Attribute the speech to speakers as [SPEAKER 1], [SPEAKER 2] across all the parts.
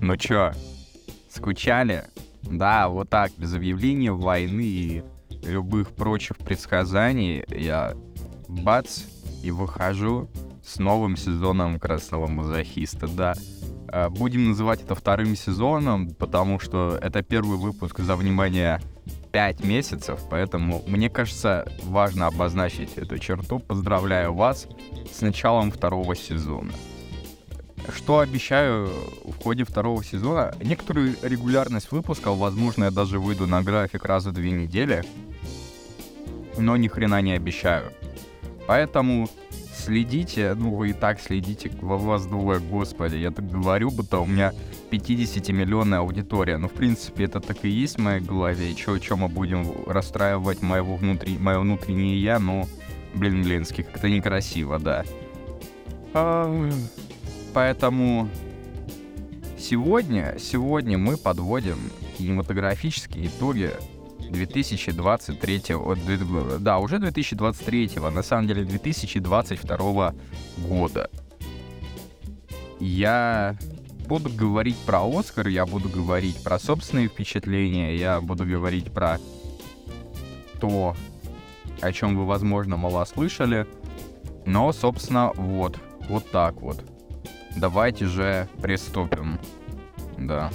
[SPEAKER 1] Ну чё, скучали? Да, вот так, без объявления войны и любых прочих предсказаний, я бац, и выхожу с новым сезоном Красного Мазохиста, да. А, будем называть это вторым сезоном, потому что это первый выпуск за внимание 5 месяцев, поэтому мне кажется важно обозначить эту черту. Поздравляю вас с началом второго сезона. Что обещаю в ходе второго сезона? Некоторую регулярность выпусков, возможно, я даже выйду на график раз в две недели, но ни хрена не обещаю. Поэтому следите, ну вы и так следите, вас двое, господи, я так говорю, будто у меня 50-миллионная аудитория. Ну, в принципе, это так и есть в моей голове. Чё, чё мы будем расстраивать моего внутри, мое внутреннее я, ну, блин, блинский, как-то некрасиво, да. Поэтому сегодня, сегодня мы подводим кинематографические итоги 2023, да, уже 2023, на самом деле 2022 года. Я буду говорить про Оскар, я буду говорить про собственные впечатления, я буду говорить про то, о чем вы, возможно, мало слышали. Но, собственно, вот, вот так вот давайте же приступим. Да.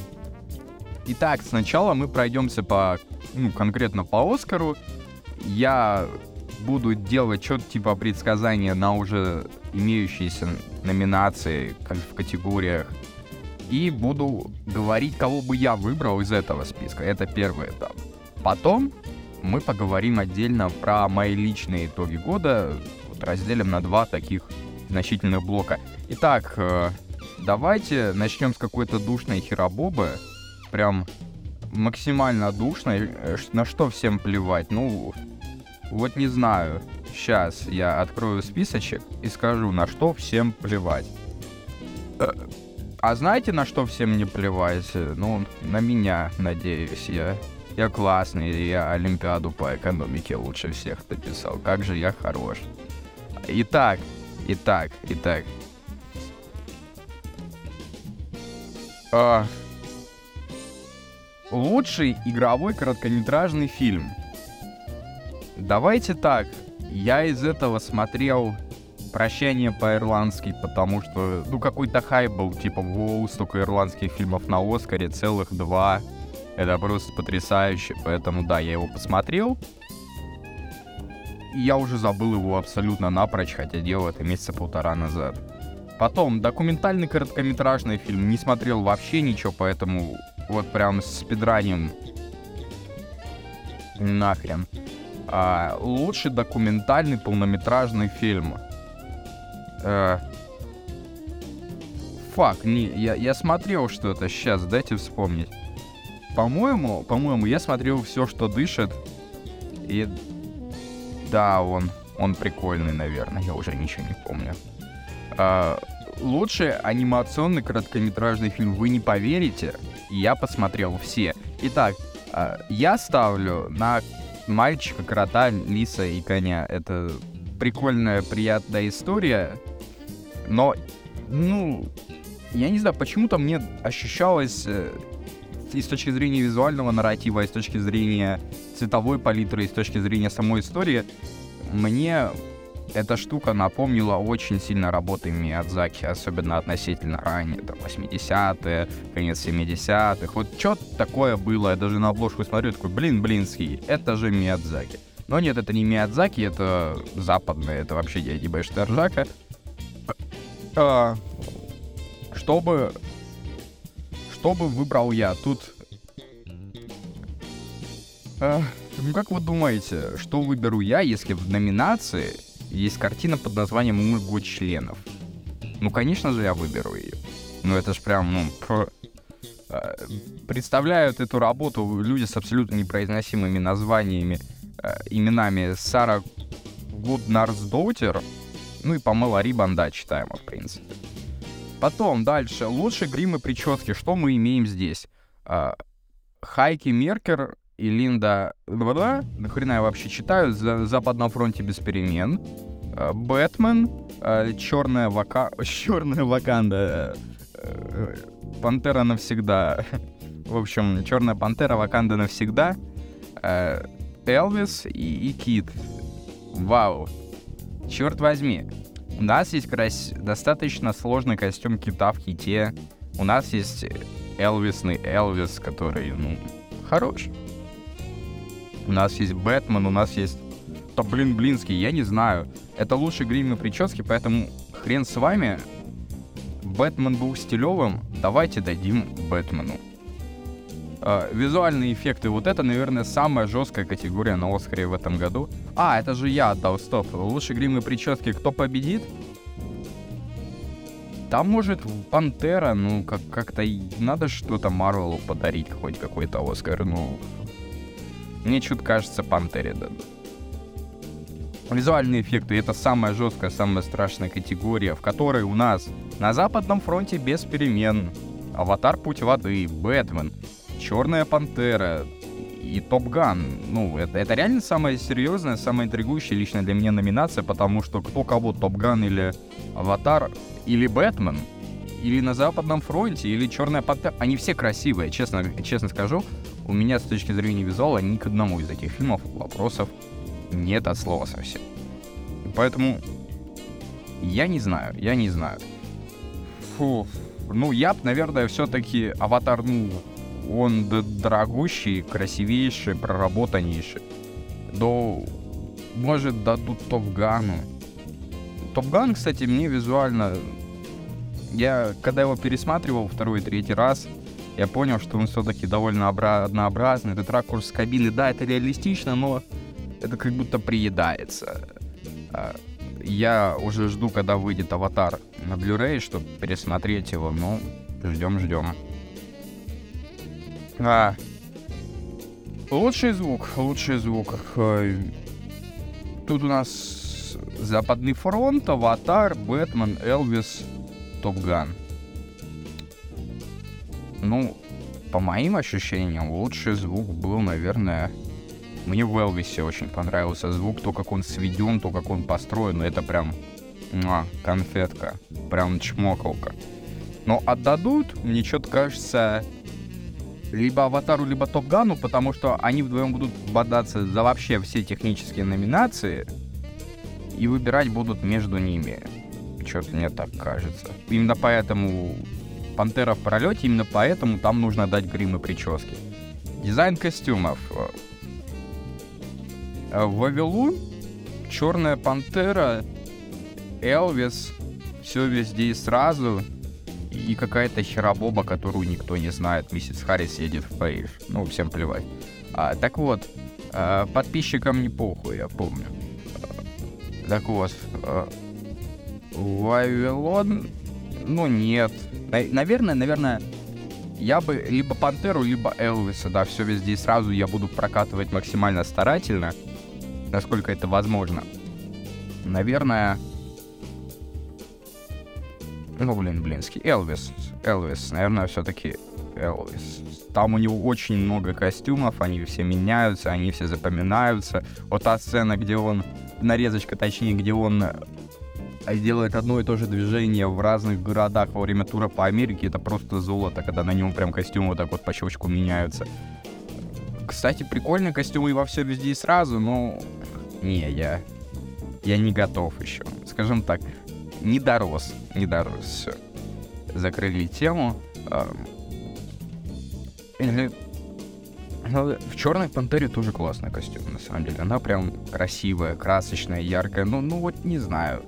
[SPEAKER 1] Итак, сначала мы пройдемся по, ну, конкретно по Оскару. Я буду делать что-то типа предсказания на уже имеющиеся номинации в категориях. И буду говорить, кого бы я выбрал из этого списка. Это первый этап. Потом мы поговорим отдельно про мои личные итоги года. Вот разделим на два таких значительных блока. Итак, э, давайте начнем с какой-то душной херобобы. Прям максимально душной. Э, на что всем плевать? Ну, вот не знаю. Сейчас я открою списочек и скажу, на что всем плевать. Э, а знаете, на что всем не плевать? Ну, на меня, надеюсь, я. Я классный, я Олимпиаду по экономике лучше всех написал. Как же я хорош. Итак, итак, итак. А, лучший игровой короткометражный фильм. Давайте так. Я из этого смотрел «Прощание по-ирландски», потому что, ну, какой-то хайп был, типа, воу, столько ирландских фильмов на Оскаре, целых два. Это просто потрясающе, поэтому, да, я его посмотрел. Я уже забыл его абсолютно напрочь, хотя делал это месяца полтора назад. Потом, документальный короткометражный фильм. Не смотрел вообще ничего, поэтому вот прям с спидранем нахрен. А, лучший документальный полнометражный фильм. Фак, не, я, я смотрел что-то сейчас, дайте вспомнить. По-моему, по-моему, я смотрел все, что дышит. И да, он, он прикольный, наверное, я уже ничего не помню. А, лучший анимационный короткометражный фильм вы не поверите. Я посмотрел все. Итак, а, я ставлю на мальчика, крота, лиса и коня. Это прикольная, приятная история. Но, ну, я не знаю, почему-то мне ощущалось э, и с точки зрения визуального нарратива, и с точки зрения цветовой палитры, и с точки зрения самой истории, мне эта штука напомнила очень сильно работы Миядзаки, особенно относительно ранее, там, 80-е, конец 70-х. Вот что такое было, я даже на обложку смотрю, такой, блин, блинский, это же Миядзаки. Но нет, это не Миядзаки, это западное, это вообще дядя Бэш. А, чтобы... Чтобы выбрал я? Тут... А, ну как вы думаете, что выберу я, если в номинации есть картина под названием «Мой год членов». Ну, конечно же, я выберу ее. Ну, это ж прям, ну. А, представляют эту работу люди с абсолютно непроизносимыми названиями, э, именами Сара Гуднарсдоутер, ну и Памела Рибан, да, читаемо, в принципе. Потом, дальше, лучшие грим и прически, что мы имеем здесь? Э, Хайки Меркер и Линда... Да, нахрена я вообще читаю? За Запад на фронте без перемен. э, Бэтмен, э, черная вака... черная ваканда, э, пантера навсегда. В общем, черная пантера, ваканда навсегда, Элвис и, и Кит. Вау. Черт возьми. У нас есть крас... достаточно сложный костюм кита в ките. У нас есть Элвисный Элвис, который, ну, хорош. У нас есть Бэтмен, у нас есть... Да блин, Блинский, я не знаю. Это лучший грим и прически, поэтому хрен с вами. Бэтмен был стилевым, давайте дадим Бэтмену. Uh, визуальные эффекты. Вот это, наверное, самая жесткая категория на Оскаре в этом году. А, это же я отдал, стоп. Лучший грим и прически. Кто победит? Там, может, Пантера, ну, как- как-то надо что-то Марвелу подарить, хоть какой-то Оскар, ну... Мне что-то кажется, Пантере дадут. Визуальные эффекты — это самая жесткая, самая страшная категория, в которой у нас на Западном фронте без перемен. Аватар Путь воды, Бэтмен, Черная пантера и Top Gun. Ну, это, это реально самая серьезная, самая интригующая лично для меня номинация, потому что кто кого, Top Gun или Аватар, или Бэтмен, или на Западном фронте, или Черная пантера, они все красивые, честно, честно скажу. У меня с точки зрения визуала ни к одному из этих фильмов вопросов нет от слова совсем. Поэтому я не знаю, я не знаю. Фу, ну я б, наверное, все-таки аватар, ну, он дорогущий, красивейший, проработаннейший. Да, может, дадут Топгану. Топган, кстати, мне визуально... Я, когда его пересматривал второй и третий раз, я понял, что он все-таки довольно однообразный. Этот ракурс кабины, да, это реалистично, но это как будто приедается. А, я уже жду, когда выйдет аватар на Blu-ray, чтобы пересмотреть его. Ну, ждем, ждем. А. Лучший звук, лучший звук. Тут у нас Западный фронт, Аватар, Бэтмен, Элвис, Топган. Ну, по моим ощущениям, лучший звук был, наверное... Мне в Элвисе очень понравился звук, то, как он сведен, то, как он построен. Это прям а, конфетка, прям чмокалка. Но отдадут, мне что-то кажется, либо Аватару, либо Топгану, потому что они вдвоем будут бодаться за вообще все технические номинации и выбирать будут между ними. Что-то мне так кажется. Именно поэтому Пантера в пролете, именно поэтому там нужно дать грим и прически. Дизайн костюмов. Вавилон, Черная Пантера, Элвис, все везде и сразу — и какая-то херобоба, которую никто не знает. Миссис Харрис едет в Париж. Ну, всем плевать. А, так вот, а, подписчикам не похуй, я помню. А, так вот, а, Вавилон, ну нет. На, наверное, наверное, я бы либо Пантеру, либо Элвиса, да, все везде и сразу я буду прокатывать максимально старательно, насколько это возможно. Наверное, ну, блин, блинский. Элвис. Элвис. Наверное, все-таки Элвис. Там у него очень много костюмов, они все меняются, они все запоминаются. Вот та сцена, где он, нарезочка точнее, где он делает одно и то же движение в разных городах во время тура по Америке, это просто золото, когда на нем прям костюмы вот так вот по щелчку меняются. Кстати, прикольные костюмы во все везде и сразу, но... Не, я... Я не готов еще. Скажем так, не дорос, не дорос, все. Закрыли тему. Ну, в Черной Пантере тоже классный костюм, на самом деле. Она прям красивая, красочная, яркая. Ну, ну вот не знаю.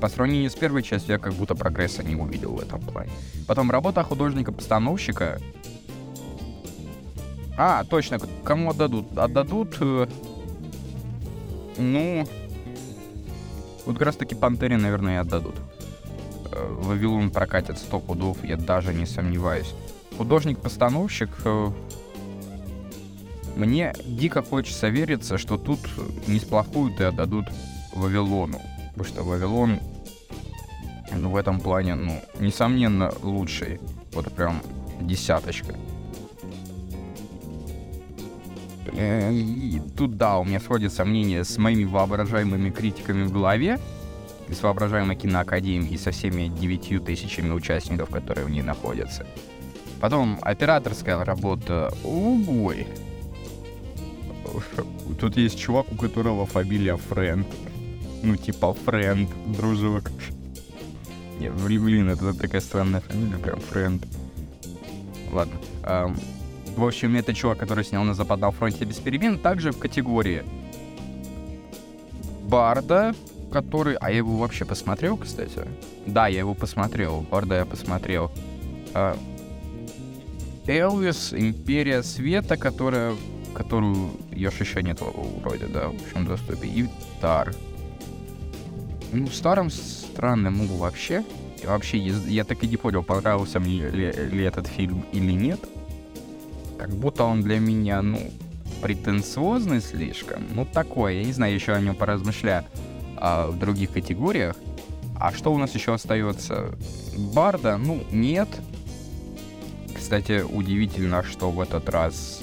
[SPEAKER 1] По сравнению с первой частью я как будто прогресса не увидел в этом плане. Потом работа художника-постановщика. А, точно, кому отдадут? Отдадут... Э, ну, вот как раз таки Пантере, наверное, и отдадут. Э, Вавилон прокатит 100 пудов, я даже не сомневаюсь. Художник-постановщик... Э, мне дико хочется вериться, что тут не сплохуют и отдадут Вавилону. Потому что Вавилон ну, в этом плане, ну, несомненно, лучший. Вот прям десяточка. Э, и тут, да, у меня сходит сомнения с моими воображаемыми критиками в голове. с воображаемой киноакадемией, со всеми девятью тысячами участников, которые в ней находятся. Потом операторская работа. Ой. Тут есть чувак, у которого фамилия Фрэнд. Ну, типа Фрэнд, дружок. Нет, блин, это такая странная фамилия, прям Фрэнд. Ладно. Эм, в общем, это чувак, который снял на Западном фронте без перемен, также в категории Барда, который... А я его вообще посмотрел, кстати? Да, я его посмотрел. Барда я посмотрел. Э, Элвис, Империя Света, которая, которую ее еще нет вроде, да, в общем доступе. И Тар. Ну, старым странным, ну, вообще. И вообще, я так и не понял, понравился мне ли, ли этот фильм или нет. Как будто он для меня, ну, претенциозный слишком. Ну, такое, я не знаю, еще о нем поразмышляю а, в других категориях. А что у нас еще остается? Барда, ну, нет. Кстати, удивительно, что в этот раз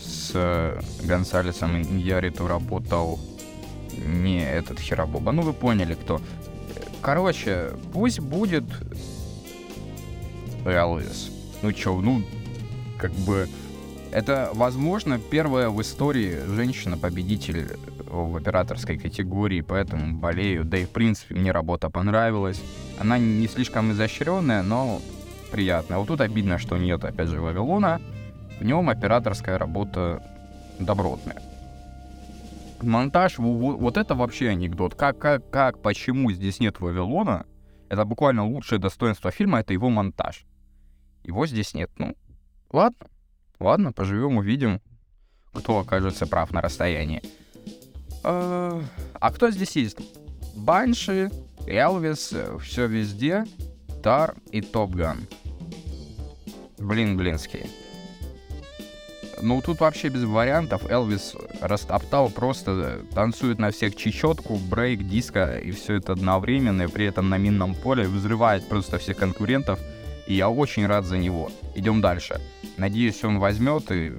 [SPEAKER 1] с Гонсалесом Яриту работал не этот Херабоба. Ну, вы поняли, кто. Короче, пусть будет Элвис. Ну чё, ну, как бы... Это, возможно, первая в истории женщина-победитель в операторской категории, поэтому болею. Да и, в принципе, мне работа понравилась. Она не слишком изощренная, но приятно. Вот тут обидно, что нет, опять же, Вавилона. В нем операторская работа добротная. Монтаж, вот, вот это вообще анекдот. Как, как, как, почему здесь нет Вавилона? Это буквально лучшее достоинство фильма, это его монтаж. Его здесь нет. Ну, ладно. Ладно, поживем, увидим, кто окажется прав на расстоянии. А, а кто здесь есть? Банши, Элвис, все везде. Тар и Топган. Блин, блинский. Ну, тут вообще без вариантов. Элвис растоптал просто, танцует на всех чечетку, брейк, диско, и все это одновременно, и при этом на минном поле взрывает просто всех конкурентов. И я очень рад за него. Идем дальше. Надеюсь, он возьмет и...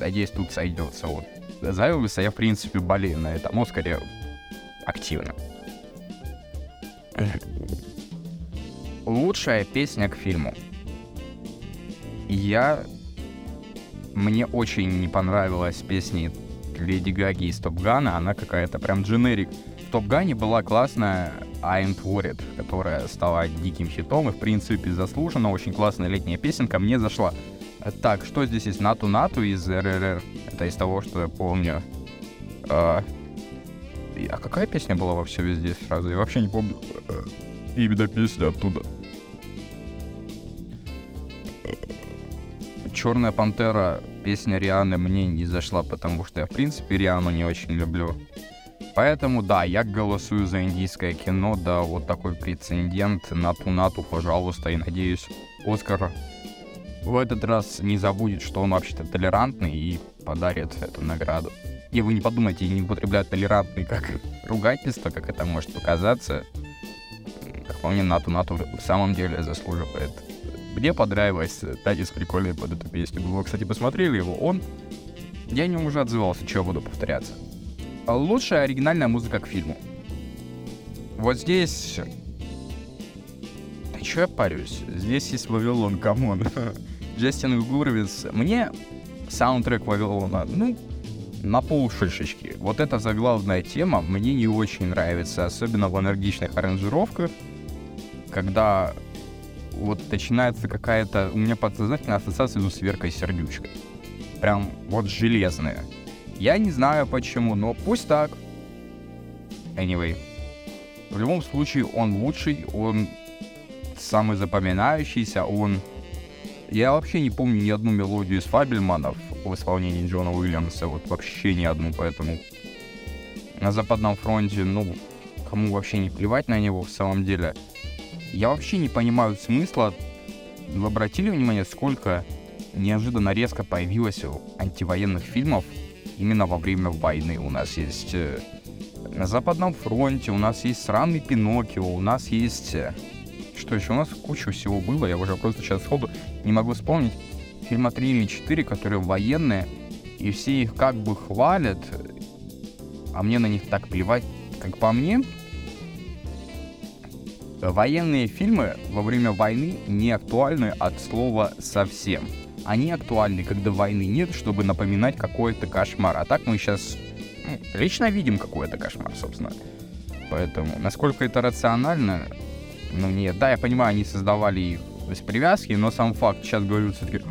[SPEAKER 1] Надеюсь, тут сойдется. Вот. За Элвиса я, в принципе, болею на этом Оскаре активно. Лучшая песня к фильму. Я... Мне очень не понравилась песня Леди Гаги из Топгана. Она какая-то прям дженерик. В Топгане была классная I'm Worried, которая стала диким хитом и, в принципе, заслуженно. Очень классная летняя песенка. Мне зашла. Так, что здесь есть? Нату Нату из РРР. Это из того, что я помню. А, а какая песня была вообще везде сразу? Я вообще не помню. Именно песня оттуда. Черная пантера, песня Рианы мне не зашла, потому что я, в принципе, Риану не очень люблю. Поэтому, да, я голосую за индийское кино, да, вот такой прецедент, нату-нату, пожалуйста, и надеюсь, Оскар в этот раз не забудет, что он вообще-то толерантный и подарит эту награду. И вы не подумайте, не употребляю толерантный как ругательство, как это может показаться. Как по мне, нату-нату в самом деле заслуживает мне понравилось, танец прикольный под эту песню. Вы, кстати, посмотрели его, он... Я не уже отзывался, что буду повторяться. Лучшая оригинальная музыка к фильму. Вот здесь... Да чё я парюсь? Здесь есть Вавилон, come on. Джастин Гурвиц. Мне саундтрек Вавилона, ну, на пол шишечки. Вот эта заглавная тема мне не очень нравится, особенно в энергичных аранжировках, когда вот начинается какая-то у меня подсознательная ассоциация с Веркой Сердючкой. Прям вот железная. Я не знаю почему, но пусть так. Anyway. В любом случае, он лучший, он самый запоминающийся, он... Я вообще не помню ни одну мелодию из Фабельманов в исполнении Джона Уильямса, вот вообще ни одну, поэтому на Западном фронте, ну, кому вообще не плевать на него в самом деле. Я вообще не понимаю смысла. Вы обратили внимание, сколько неожиданно резко появилось антивоенных фильмов именно во время войны. У нас есть э, на Западном фронте, у нас есть сраный Пиноккио, у нас есть... Э, что еще? У нас куча всего было, я уже просто сейчас сходу не могу вспомнить. Фильма 3 или 4, которые военные, и все их как бы хвалят, а мне на них так плевать, как по мне, военные фильмы во время войны не актуальны от слова совсем. Они актуальны, когда войны нет, чтобы напоминать какой-то кошмар. А так мы сейчас ну, лично видим какой-то кошмар, собственно. Поэтому, насколько это рационально, ну нет. Да, я понимаю, они создавали их без привязки, но сам факт, сейчас говорю все-таки,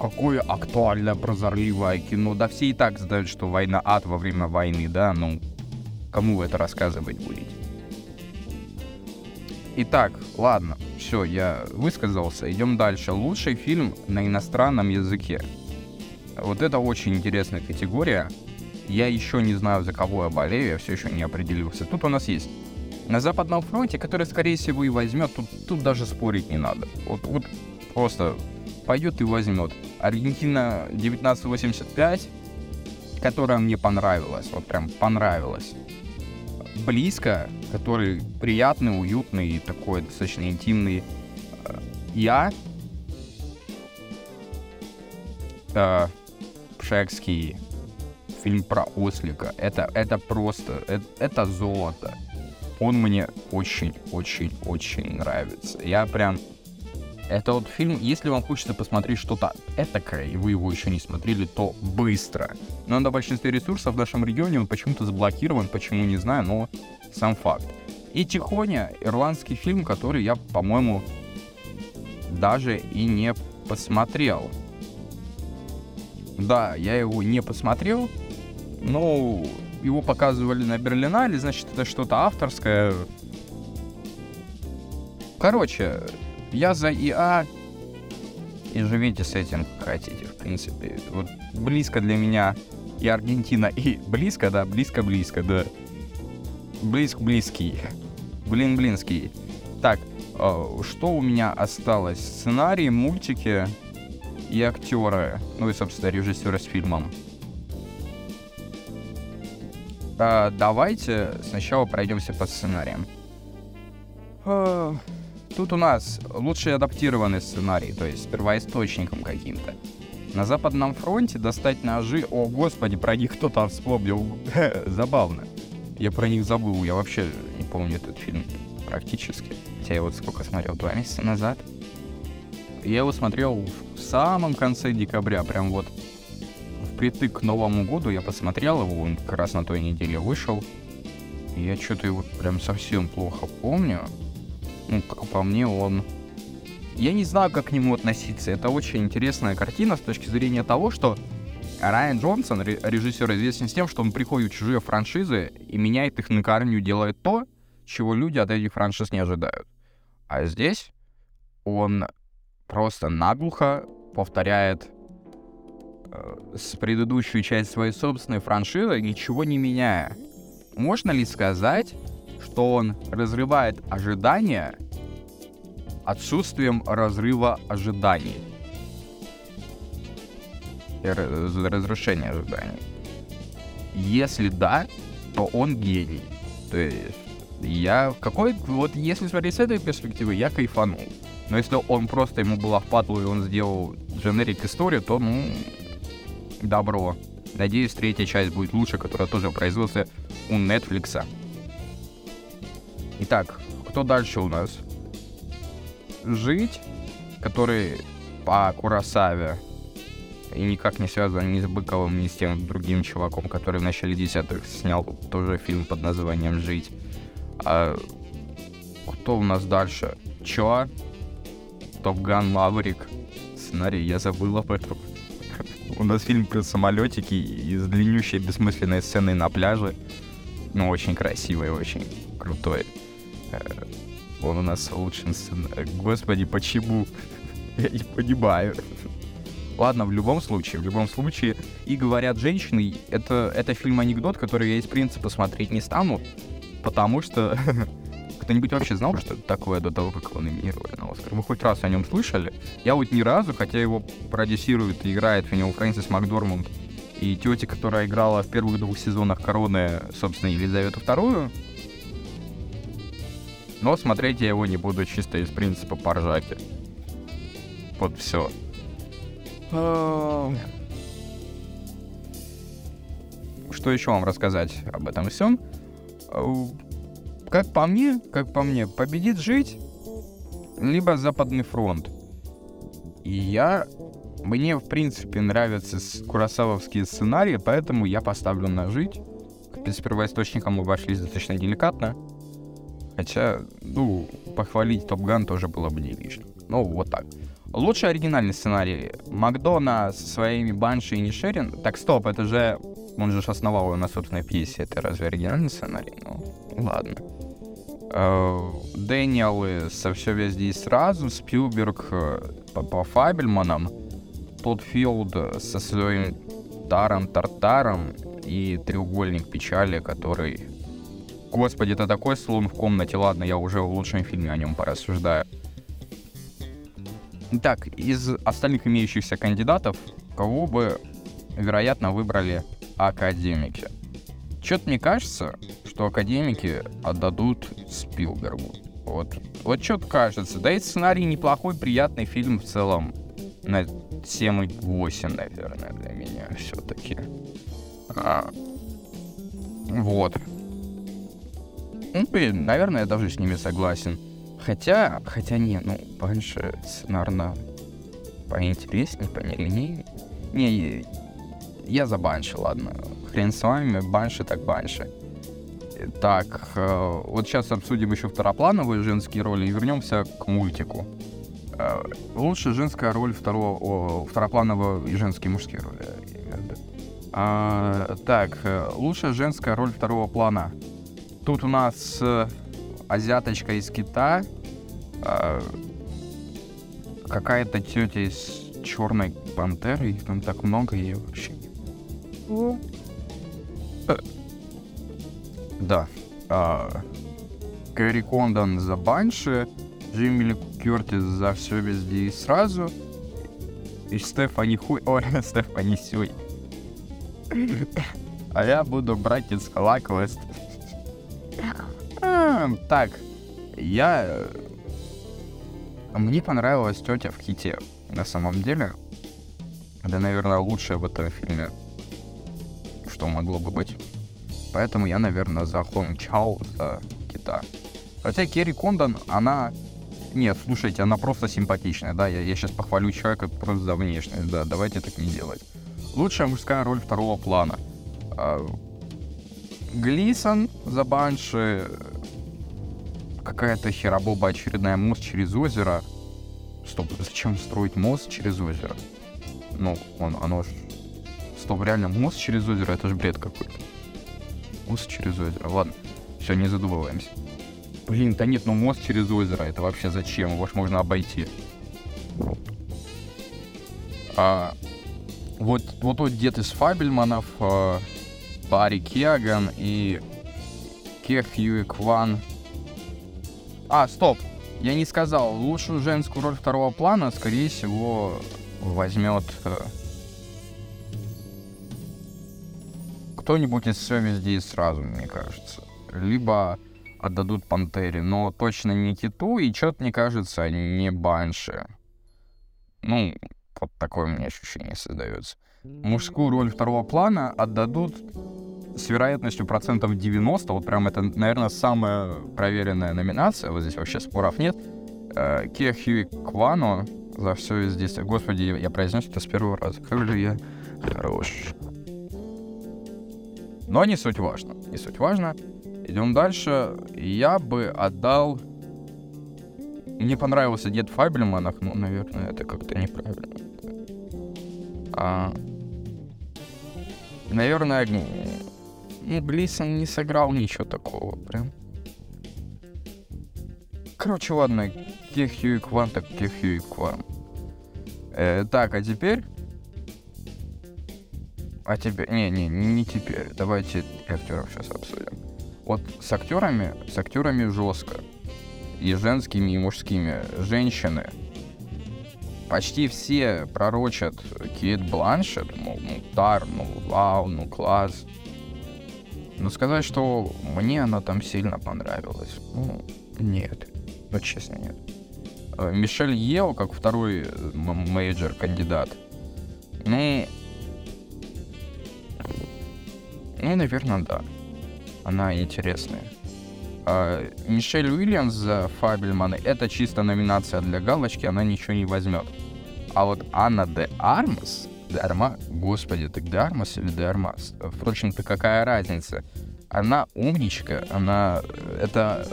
[SPEAKER 1] какое актуальное, прозорливое кино. Да все и так знают, что война ад во время войны, да, ну, кому вы это рассказывать будете? Итак, ладно, все, я высказался, идем дальше. Лучший фильм на иностранном языке. Вот это очень интересная категория. Я еще не знаю, за кого я болею, я все еще не определился. Тут у нас есть на Западном фронте, который, скорее всего, и возьмет, тут, тут даже спорить не надо. Вот, вот просто пойдет и возьмет. Аргентина 1985, которая мне понравилась, вот прям понравилась. Близко, который приятный, уютный и такой достаточно интимный. Я э, Пшекский фильм про ослика. Это, это просто, это, это золото. Он мне очень-очень-очень нравится. Я прям... Это вот фильм, если вам хочется посмотреть что-то этакое, и вы его еще не смотрели, то быстро. Но на большинстве ресурсов в нашем регионе он почему-то заблокирован, почему не знаю, но сам факт. И Тихоня, ирландский фильм, который я, по-моему, даже и не посмотрел. Да, я его не посмотрел, но его показывали на Берлинале, значит, это что-то авторское. Короче, я за ИА, и живите с этим, как хотите, в принципе. Вот близко для меня и Аргентина, и близко, да, близко-близко, да. Близк-близкий. Блин-блинский. Так, э, что у меня осталось? Сценарий, мультики и актеры. Ну и, собственно, режиссеры с фильмом. А, давайте сначала пройдемся по сценариям. Тут у нас лучший адаптированный сценарий, то есть первоисточником каким-то. На Западном фронте достать ножи... О, господи, про них кто-то вспомнил. Забавно. Я про них забыл, я вообще не помню этот фильм практически. Хотя я вот сколько смотрел, два месяца назад. Я его смотрел в самом конце декабря, прям вот впритык к Новому году я посмотрел его, он как раз на той неделе вышел. Я что-то его прям совсем плохо помню. Ну, как по мне, он... Я не знаю, как к нему относиться. Это очень интересная картина с точки зрения того, что Райан Джонсон, режиссер, известен с тем, что он приходит в чужие франшизы и меняет их на корню, делает то, чего люди от этих франшиз не ожидают. А здесь он просто наглухо повторяет Э, с предыдущую часть своей собственной франшизы, ничего не меняя. Можно ли сказать, что он разрывает ожидания отсутствием разрыва ожиданий? Разрушение ожиданий. Если да, то он гений. То есть я какой вот если смотреть с этой перспективы, я кайфанул. Но если он просто ему было впадло и он сделал дженерик историю, то ну добро. Надеюсь, третья часть будет лучше, которая тоже произвелся у Netflix. Итак, кто дальше у нас? Жить, который по Курасаве и никак не связан ни с Быковым, ни с тем другим чуваком, который в начале десятых снял тоже фильм под названием «Жить». А кто у нас дальше? Чё? Топган Маврик. Сценарий, я забыл об этом. У нас фильм про самолетики и с длиннющей бессмысленной сценой на пляже. Ну, очень красивый, очень крутой. Он у нас лучший сцен... Господи, почему? Я не понимаю. Ладно, в любом случае, в любом случае, и говорят женщины, это, это фильм-анекдот, который я из принципа смотреть не стану, потому что Кто-нибудь вообще знал, что это такое до того, как его номинировали на Оскар? Вы хоть раз о нем слышали? Я вот ни разу, хотя его продюсирует и играет в него Фрэнсис Макдормунд и тетя, которая играла в первых двух сезонах Короны, собственно, Елизавету Вторую. Но смотреть я его не буду чисто из принципа поржаки. Вот все. Что еще вам рассказать об этом всем? Э, как по мне, как по мне, победит жить, либо Западный фронт. И я... Мне, в принципе, нравятся курасавовские сценарии, поэтому я поставлю на жить. С первоисточником мы обошлись достаточно деликатно. Хотя, ну, похвалить Топ Ган тоже было бы не лишним. Ну, вот так. Лучший оригинальный сценарий. Макдона со своими Банши и Нишерин. Так, стоп, это же... Он же основал его на собственной пьесе. Это разве оригинальный сценарий? Ну, ладно. Э, Дэниелы со все везде и сразу. Спилберг э, по, по Фабельманам. Тодд Филд со своим Таром Тартаром и треугольник печали, который... Господи, это такой слон в комнате. Ладно, я уже в лучшем фильме о нем порассуждаю. Так, из остальных имеющихся кандидатов, кого бы, вероятно, выбрали академики? Что-то мне кажется, что академики отдадут Спилбергу. Вот, вот что-то кажется. Да и сценарий неплохой, приятный фильм в целом. На 7,8, наверное, для меня все-таки. А, вот. Ну, блин, наверное, я даже с ними согласен. Хотя, хотя не, ну, Банши сценарно поинтереснее, понелинейнее. Не, я за Банши, ладно. Хрен с вами, Банши так Банши. Так, э, вот сейчас обсудим еще второплановые женские роли и вернемся к мультику. Э, лучшая женская роль второго, о, второпланового и женские мужские роли. А, так, э, лучшая женская роль второго плана. Тут у нас азиаточка из Китая, а, какая-то тетя из черной пантеры, их там так много, ее вообще не э, Да. А, Кэрри Кондон за Банши, Джимми Ли Кертис за все везде и сразу, и Стефани Хуй... Ой, Стефани Сюй. А я буду брать из Лаквест. Так, я... Мне понравилась тетя в хите, на самом деле. Это, наверное, лучшее в этом фильме, что могло бы быть. Поэтому я, наверное, за Хонг Чао, за кита. Хотя Керри Кондон, она... Нет, слушайте, она просто симпатичная, да, я, я сейчас похвалю человека просто за внешность, да, давайте так не делать. Лучшая мужская роль второго плана. Глисон за Банши, какая-то херобоба очередная мост через озеро. Стоп, зачем строить мост через озеро? Ну, он, оно ж... Стоп, реально, мост через озеро, это же бред какой-то. Мост через озеро, ладно. Все, не задумываемся. Блин, да нет, ну мост через озеро, это вообще зачем? Его ж можно обойти. А, вот, вот тот дед из Фабельманов, а, Барри Киаган и Кех Юи Кван а, стоп. Я не сказал. Лучшую женскую роль второго плана, скорее всего, возьмет э, кто-нибудь из все везде и сразу, мне кажется. Либо отдадут Пантере, но точно не Киту, и что-то, мне кажется, не Банши. Ну, вот такое меня ощущение создается. Мужскую роль второго плана отдадут с вероятностью процентов 90, вот прям это, наверное, самая проверенная номинация, вот здесь вообще споров нет, э, Кия Хьюи Квано за все везде. Господи, я произнес это с первого раза. Как же я хорош. Но не суть важно. Не суть важно. Идем дальше. Я бы отдал... Мне понравился Дед Фабельманах, но, наверное, это как-то неправильно. А... Наверное, ну, Глисон не сыграл ничего такого, прям. Короче, ладно, Кехью и Кван, так Кехью и Кван. Э, так, а теперь... А теперь... Не, не, не теперь. Давайте актеров сейчас обсудим. Вот с актерами, с актерами жестко. И женскими, и мужскими. Женщины. Почти все пророчат Кейт Бланшет, мол, ну, Тар, ну, вау, ну, класс. Но сказать, что мне она там сильно понравилась, ну, нет. Ну, честно, нет. Э, Мишель Йео, как второй э, major кандидат, ну, ну, наверное, да. она интересная. А, Мишель Уильямс за Фабельманы — это чисто номинация для галочки, она ничего не возьмет. А вот Анна де Армас, де Арма, господи, так де Армас или де Армас? Впрочем-то, какая разница? Она умничка, она... Это...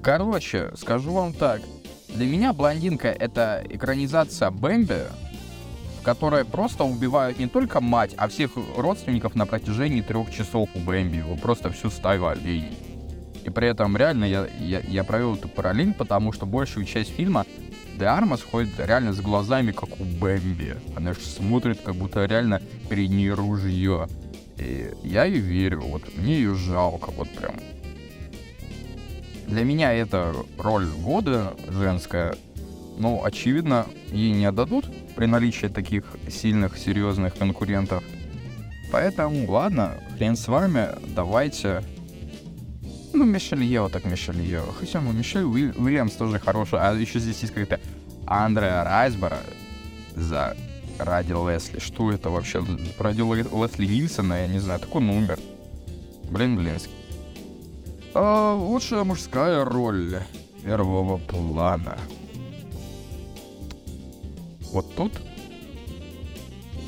[SPEAKER 1] Короче, скажу вам так. Для меня блондинка — это экранизация Бэмби, в которой просто убивают не только мать, а всех родственников на протяжении трех часов у Бэмби. Его просто всю стаю оленей. И при этом реально я, я, я провел эту параллель, потому что большую часть фильма Де Армас ходит реально с глазами, как у Бэмби. Она же смотрит, как будто реально перед ней ружье. И я ей верю, вот мне ее жалко, вот прям. Для меня это роль года женская, но, очевидно, ей не отдадут при наличии таких сильных, серьезных конкурентов. Поэтому, ладно, хрен с вами, давайте ну, Мишель Ео, так Мишель Ео. Хотя, ну, Мишель Уиль, Уильямс тоже хороший. А еще здесь есть какая-то Андреа Райсбора за ради Лесли. Что это вообще? Ради Лесли Нильсона, я не знаю, такой номер. Блин, блинский. А, лучшая мужская роль первого плана. Вот тут,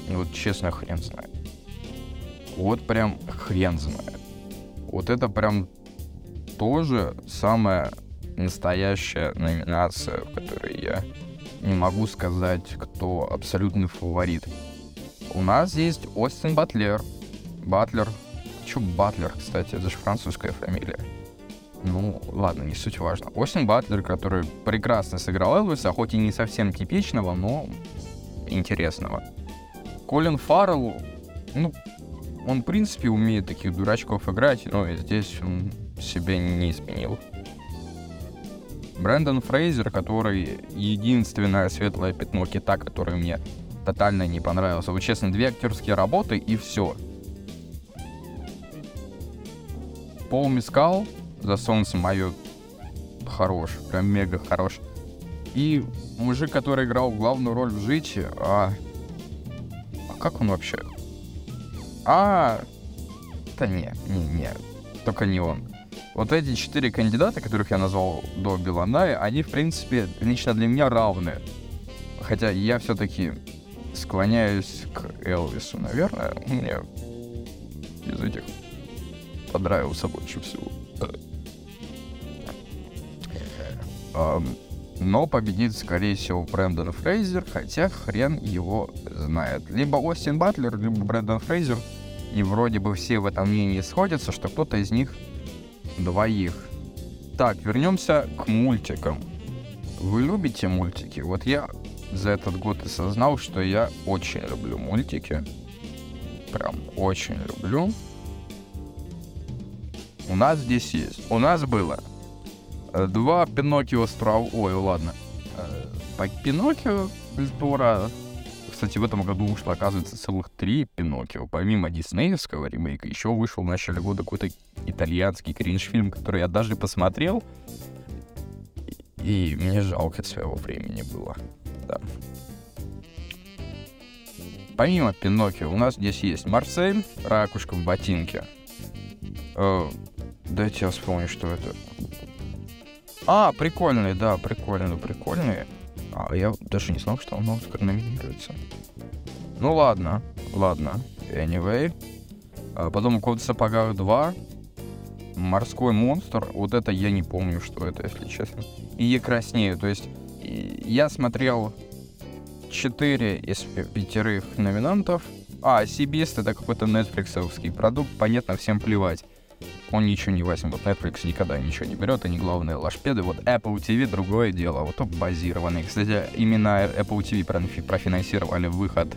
[SPEAKER 1] вот честно, хрен знает. Вот прям хрен знает. Вот это прям тоже самая настоящая номинация, в которой я не могу сказать, кто абсолютный фаворит. У нас есть Остин Батлер. Батлер. Чё Батлер, кстати, это же французская фамилия. Ну, ладно, не суть важно. Остин Батлер, который прекрасно сыграл Элвиса, хоть и не совсем типичного, но интересного. Колин Фаррелл, ну, он, в принципе, умеет таких дурачков играть, но здесь он себя не изменил. Брэндон Фрейзер, который единственное светлое пятно кита, которое мне тотально не понравился. Вот честно, две актерские работы и все. Пол Мискал за солнце мое хорош, прям мега хорош. И мужик, который играл главную роль в Жите, а... а как он вообще? А, да не, не, не, только не он. Вот эти четыре кандидата, которых я назвал до Биланая, они, в принципе, лично для меня равны. Хотя я все-таки склоняюсь к Элвису, наверное. Мне из этих понравился больше всего. Но победит, скорее всего, Брэндон Фрейзер, хотя хрен его знает. Либо Остин Батлер, либо Брэндон Фрейзер. И вроде бы все в этом мнении сходятся, что кто-то из них двоих. Так, вернемся к мультикам. Вы любите мультики? Вот я за этот год осознал, что я очень люблю мультики. Прям очень люблю. У нас здесь есть. У нас было э, два Пиноккио страв... Ой, ладно. Э, по Пиноккио из двора кстати, в этом году вышло, оказывается, целых три Пиноккио. Помимо диснеевского ремейка, еще вышел в начале года какой-то итальянский кринж-фильм, который я даже посмотрел. И мне жалко своего времени было. Да. Помимо Пиноккио, у нас здесь есть Марсель, ракушка в ботинке. Э, дайте я вспомню, что это. А, прикольный, да, прикольный, прикольный. А я даже не знал, что он Оскар номинируется. Ну ладно, ладно. Anyway. А потом Код в сапогах 2. Морской монстр. Вот это я не помню, что это, если честно. И я краснею. То есть я смотрел 4 из пятерых номинантов. А, Сибист это какой-то нетфликсовский продукт. Понятно, всем плевать он ничего не возьмет. Вот Netflix никогда ничего не берет, они главные лашпеды. Вот Apple TV другое дело, вот топ базированный. Кстати, именно Apple TV профинансировали выход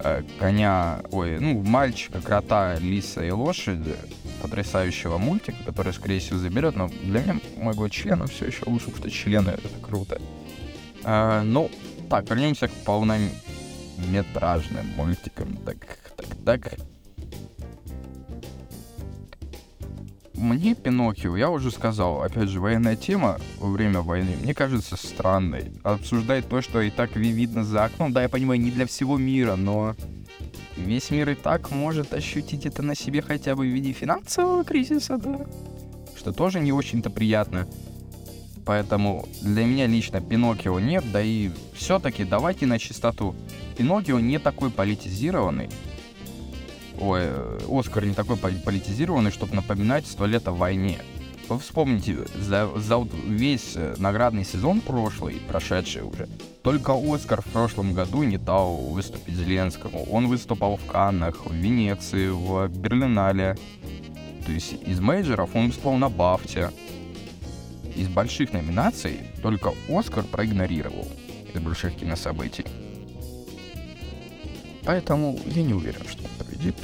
[SPEAKER 1] э, коня, ой, ну, мальчика, крота, лиса и лошади, потрясающего мультика, который, скорее всего, заберет, но для меня моего члена все еще лучше, что члены это круто. Э, ну, так, вернемся к полнометражным мультикам. Так, так, так. Мне Пиноккио, я уже сказал, опять же, военная тема во время войны, мне кажется странной. Обсуждать то, что и так видно за окном, да, я понимаю, не для всего мира, но весь мир и так может ощутить это на себе хотя бы в виде финансового кризиса, да. Что тоже не очень-то приятно. Поэтому для меня лично Пиноккио нет, да и все-таки давайте на чистоту. Пиноккио не такой политизированный. Ой, э, Оскар не такой политизированный, чтобы напоминать «Сто лет о войне». Вы вспомните, за, за весь э, наградный сезон прошлый, прошедший уже, только Оскар в прошлом году не дал выступить Зеленскому. Он выступал в Каннах, в Венеции, в Берлинале. То есть из мейджеров он выступал на Бафте. Из больших номинаций только Оскар проигнорировал из больших кинособытий. Поэтому я не уверен, что победит.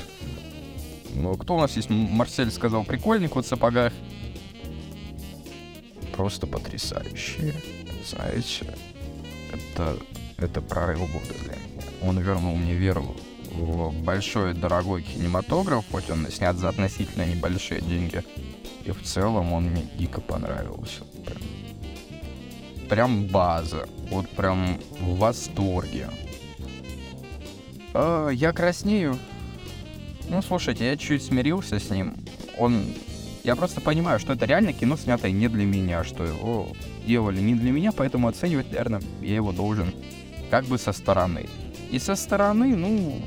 [SPEAKER 1] Но кто у нас есть? Марсель сказал, прикольник вот в сапогах просто потрясающие. Знаете, это, это прорыв года для меня. Он вернул мне веру в большой дорогой кинематограф, хоть он снят за относительно небольшие деньги. И в целом он мне дико понравился. Прям, прям база. Вот прям в восторге. А, я краснею. Ну, слушайте, я чуть смирился с ним. Он я просто понимаю, что это реально кино, снятое не для меня, что его делали не для меня, поэтому оценивать, наверное, я его должен как бы со стороны. И со стороны, ну,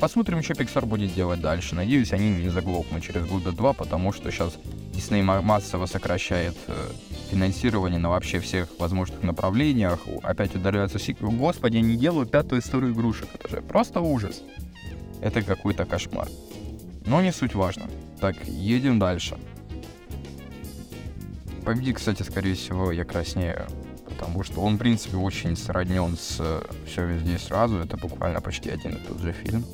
[SPEAKER 1] посмотрим, что Pixar будет делать дальше. Надеюсь, они не заглохнут через года два, потому что сейчас Disney массово сокращает э, финансирование на вообще всех возможных направлениях. Опять удаляются сиквел. Господи, они делают пятую историю игрушек. Это же просто ужас. Это какой-то кошмар. Но не суть важно. Так, едем дальше. Победит, кстати, скорее всего, я краснею. Потому что он, в принципе, очень сроднен с «Все везде сразу». Это буквально почти один и тот же фильм.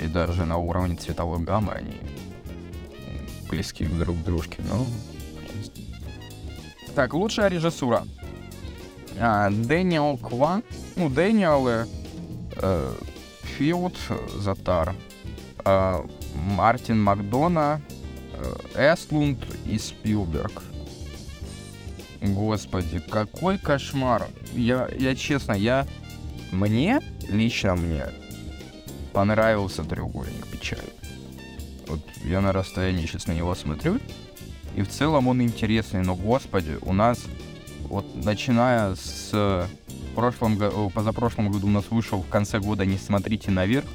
[SPEAKER 1] И даже на уровне цветовой гаммы они близки друг к дружке. Ну, так, лучшая режиссура. А, Дэниел Кван. Ну, Дэниел э, Филд Затар. Э, Мартин Макдона, э, Эстлунд и Спилберг. Господи, какой кошмар. Я, я честно, я... Мне, лично мне, понравился треугольник печали. Вот я на расстоянии сейчас на него смотрю, и в целом он интересный, но, господи, у нас вот начиная с прошлом, позапрошлом году у нас вышел в конце года «Не смотрите наверх»,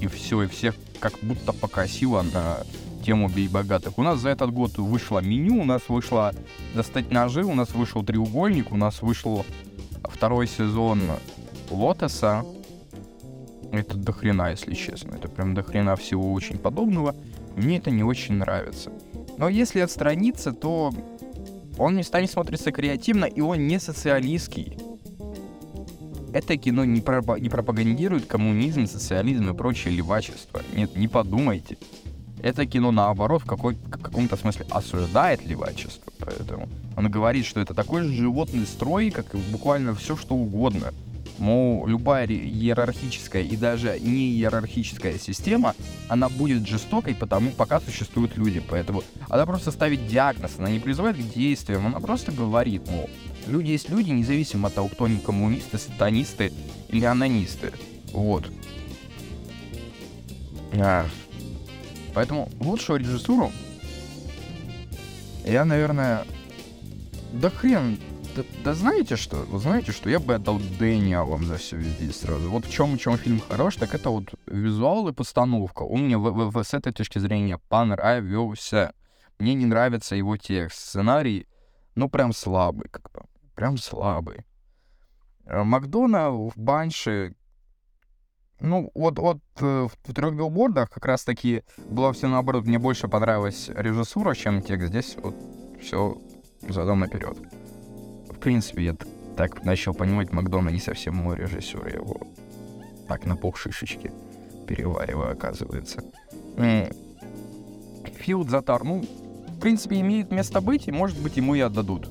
[SPEAKER 1] и все, и всех как будто покосило на тему бей богатых. У нас за этот год вышло меню, у нас вышло достать ножи, у нас вышел треугольник, у нас вышел второй сезон Лотоса. Это дохрена, если честно. Это прям дохрена всего очень подобного. Мне это не очень нравится. Но если отстраниться, то он местами смотрится креативно, и он не социалистский это кино не, пропа- не пропагандирует коммунизм, социализм и прочее левачество. Нет, не подумайте. Это кино, наоборот, в, какой, в каком-то смысле осуждает левачество. Поэтому он говорит, что это такой же животный строй, как и буквально все, что угодно. Мол, любая иерархическая и даже не иерархическая система, она будет жестокой, потому пока существуют люди. Поэтому она просто ставит диагноз, она не призывает к действиям, она просто говорит, мол, Люди есть люди, независимо от того, кто они коммунисты, сатанисты или анонисты. Вот. А, поэтому лучшую режиссуру я, наверное... Да хрен, да, да знаете что? Вы знаете, что я бы отдал Дэниелам за все везде сразу. Вот в чем, в чем фильм хорош, так это вот визуал и постановка. Он мне в, в, в, с этой точки зрения понравился. Мне не нравится его текст. Сценарий, ну, прям слабый как бы прям слабый. Э, Макдона в Банши, ну, вот, вот э, в трех билбордах как раз таки было все наоборот. Мне больше понравилась режиссура, чем текст. Здесь вот все задом наперед. В принципе, я так начал понимать, Макдона не совсем мой режиссер. Я его так на полшишечки перевариваю, оказывается. Филд Затар, ну, в принципе, имеет место быть, и, может быть, ему и отдадут.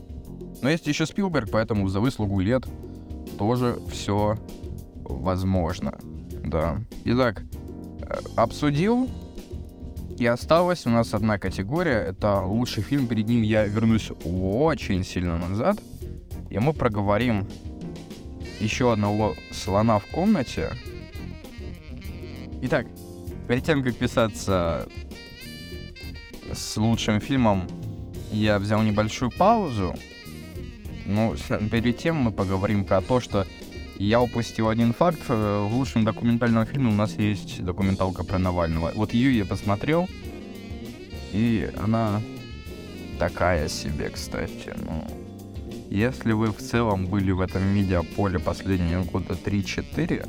[SPEAKER 1] Но есть еще Спилберг, поэтому за выслугу лет тоже все возможно. Да. Итак, э, обсудил. И осталась у нас одна категория. Это лучший фильм. Перед ним я вернусь очень сильно назад. И мы проговорим еще одного слона в комнате. Итак, перед тем, как писаться с лучшим фильмом, я взял небольшую паузу. Ну, перед тем мы поговорим про то, что я упустил один факт. Э, в лучшем документальном фильме у нас есть документалка про Навального. Вот ее я посмотрел, и она такая себе, кстати. Ну, если вы в целом были в этом медиаполе последние года 3-4,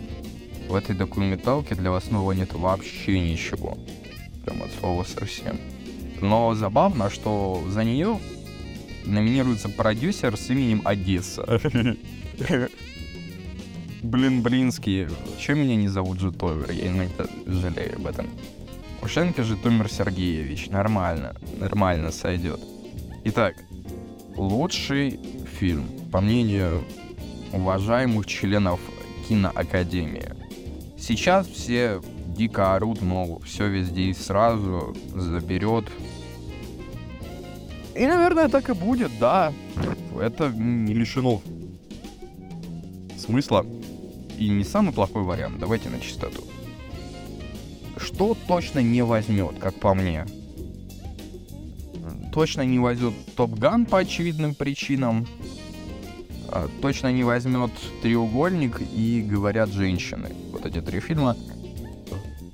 [SPEAKER 1] в этой документалке для вас нового нет вообще ничего. Прям от слова совсем. Но забавно, что за нее номинируется продюсер с именем Одесса. Блин, блинский. Че меня не зовут Житомир? Я иногда жалею об этом. Ушенко Житомир Сергеевич. Нормально. Нормально сойдет. Итак, лучший фильм, по мнению уважаемых членов киноакадемии. Сейчас все дико орут, мол, все везде и сразу заберет. И, наверное, так и будет, да. Это не лишено смысла. И не самый плохой вариант, давайте на чистоту. Что точно не возьмет, как по мне? Точно не возьмет Топ Ган по очевидным причинам. А, точно не возьмет треугольник и говорят женщины. Вот эти три фильма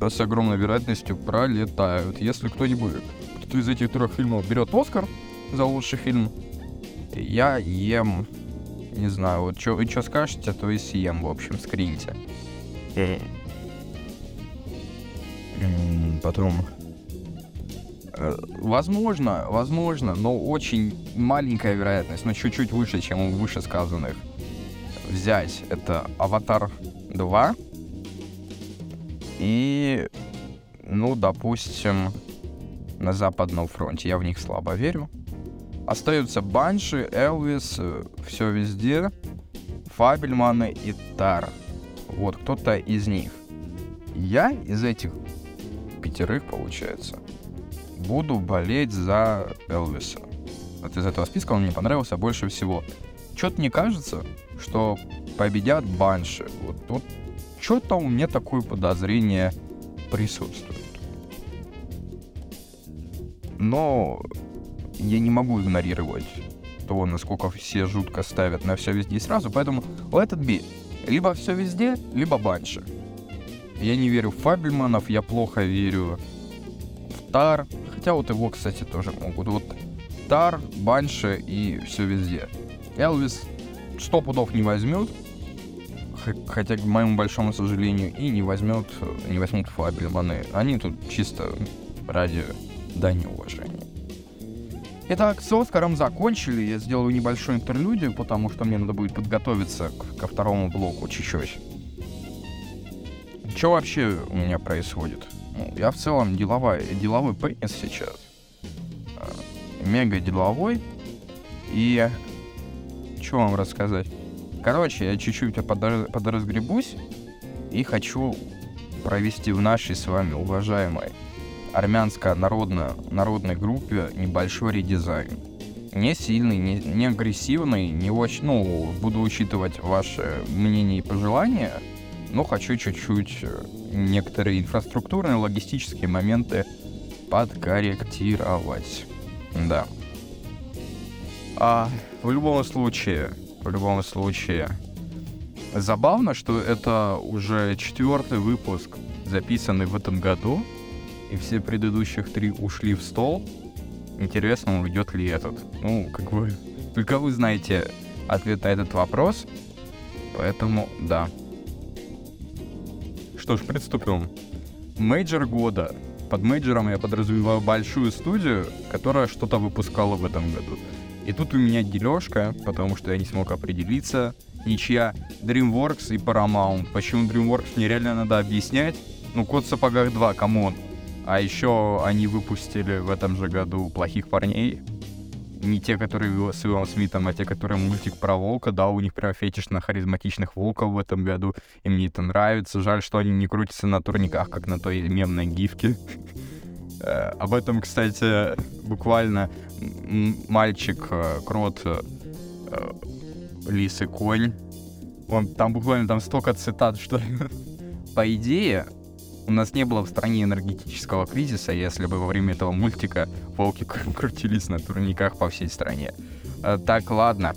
[SPEAKER 1] с огромной вероятностью пролетают. Если кто-нибудь, кто из этих трех фильмов берет Оскар за лучший фильм, я ем, не знаю, вот что вы что скажете, то и съем, в общем, скриньте. Потом, возможно, возможно, но очень маленькая вероятность, но чуть-чуть выше, чем у вышесказанных. Взять это Аватар 2, и, ну, допустим, на Западном фронте. Я в них слабо верю. Остаются Банши, Элвис, э, все везде, Фабельманы и Тар. Вот кто-то из них. Я из этих пятерых, получается, буду болеть за Элвиса. Вот из этого списка он мне понравился больше всего. Что-то мне кажется, что победят Банши. Вот, вот что-то у меня такое подозрение присутствует. Но я не могу игнорировать то, насколько все жутко ставят на все везде и сразу, поэтому it be. Либо все везде, либо банши. Я не верю в Фабельманов, я плохо верю в Тар, хотя вот его, кстати, тоже могут. Вот Тар, Банши и все везде. Элвис сто пудов не возьмет, хотя, к моему большому сожалению, и не возьмет, не возьмут Фабельманы. Они тут чисто ради дани уважения. Итак, с Оскаром закончили. Я сделаю небольшую интерлюдию, потому что мне надо будет подготовиться ко второму блоку чуть-чуть. Что вообще у меня происходит? Ну, я в целом деловой, деловой пенис сейчас. А, мега деловой. И что вам рассказать? Короче, я чуть-чуть подразгребусь и хочу провести в нашей с вами уважаемой армянской народной, народной группе небольшой редизайн. Не сильный, не, не агрессивный, не очень, ну, буду учитывать ваши мнения и пожелания, но хочу чуть-чуть э, некоторые инфраструктурные, логистические моменты подкорректировать. Да. А в любом случае, в любом случае. Забавно, что это уже четвертый выпуск, записанный в этом году, и все предыдущих три ушли в стол. Интересно, уйдет ли этот. Ну, как бы, только вы знаете ответ на этот вопрос, поэтому да. Что ж, приступим. Major года. Под major ом я подразумеваю большую студию, которая что-то выпускала в этом году. И тут у меня дележка, потому что я не смог определиться. Ничья DreamWorks и Paramount. Почему DreamWorks нереально надо объяснять? Ну, Кот в сапогах 2, come on. А еще они выпустили в этом же году «Плохих парней». Не те, которые с Уиллом Смитом, а те, которые мультик про волка. Да, у них прям фетиш на харизматичных волков в этом году. И мне это нравится. Жаль, что они не крутятся на турниках, как на той мемной гифке. Э, об этом, кстати, буквально мальчик, э, крот, э, лис и конь. Он, там буквально там столько цитат, что по идее, у нас не было в стране энергетического кризиса, если бы во время этого мультика волки крутились на турниках по всей стране. Э, так, ладно.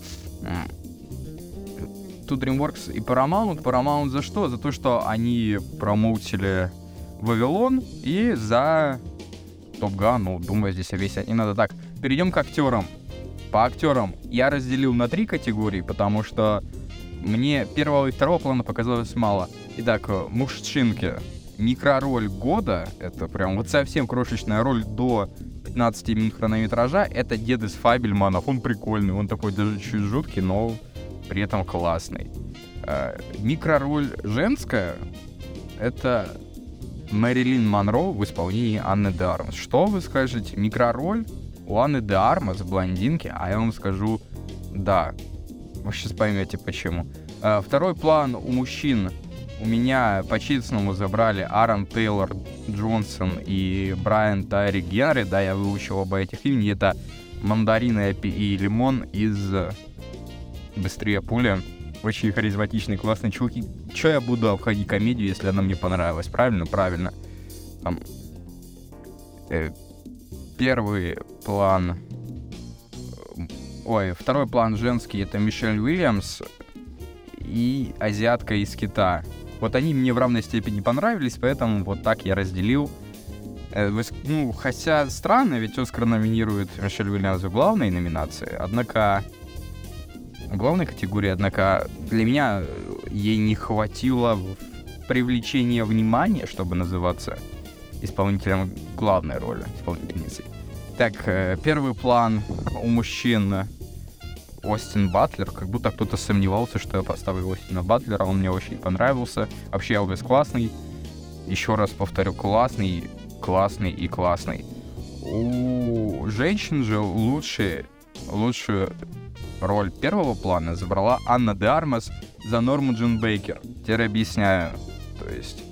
[SPEAKER 1] Тут DreamWorks и Paramount. Paramount за что? За то, что они промоутили Вавилон и за Топ Ган. Ну, думаю, здесь объяснять не надо. Так, перейдем к актерам. По актерам я разделил на три категории, потому что мне первого и второго плана показалось мало. Итак, мужчинки. Микророль года, это прям вот совсем крошечная роль до 15 минут хронометража, это дед из Фабельманов. Он прикольный, он такой даже чуть жуткий, но при этом классный. Э, микророль женская, это Мэрилин Монро в исполнении Анны де Армас. Что вы скажете? Микророль у Анны де Армас, блондинки, а я вам скажу, да. Вы сейчас поймете почему. А, второй план у мужчин. У меня по честному забрали Аарон Тейлор Джонсон и Брайан Тайри Генри. Да, я выучил оба этих имени. Это Мандарин и Лимон из Быстрее пуля. Очень харизматичные, классные чуваки. Че я буду обходить комедию, если она мне понравилась? Правильно? Правильно. Там, э, первый план... Ой, второй план женский это Мишель Уильямс и азиатка из Китая. Вот они мне в равной степени понравились, поэтому вот так я разделил. Э, ну, хотя странно, ведь Оскар номинирует Мишель Уильямс в главной номинации, однако главной категории, однако для меня ей не хватило привлечения внимания, чтобы называться исполнителем главной роли, исполнительницей. Так, э, первый план у мужчин Остин Батлер, как будто кто-то сомневался, что я поставлю Остина Батлера, он мне очень понравился. Вообще Элвис классный, еще раз повторю, классный, классный и классный. У женщин же лучше, лучшую роль первого плана забрала Анна де Армас за Норму Джин Бейкер. Теперь объясняю. То есть,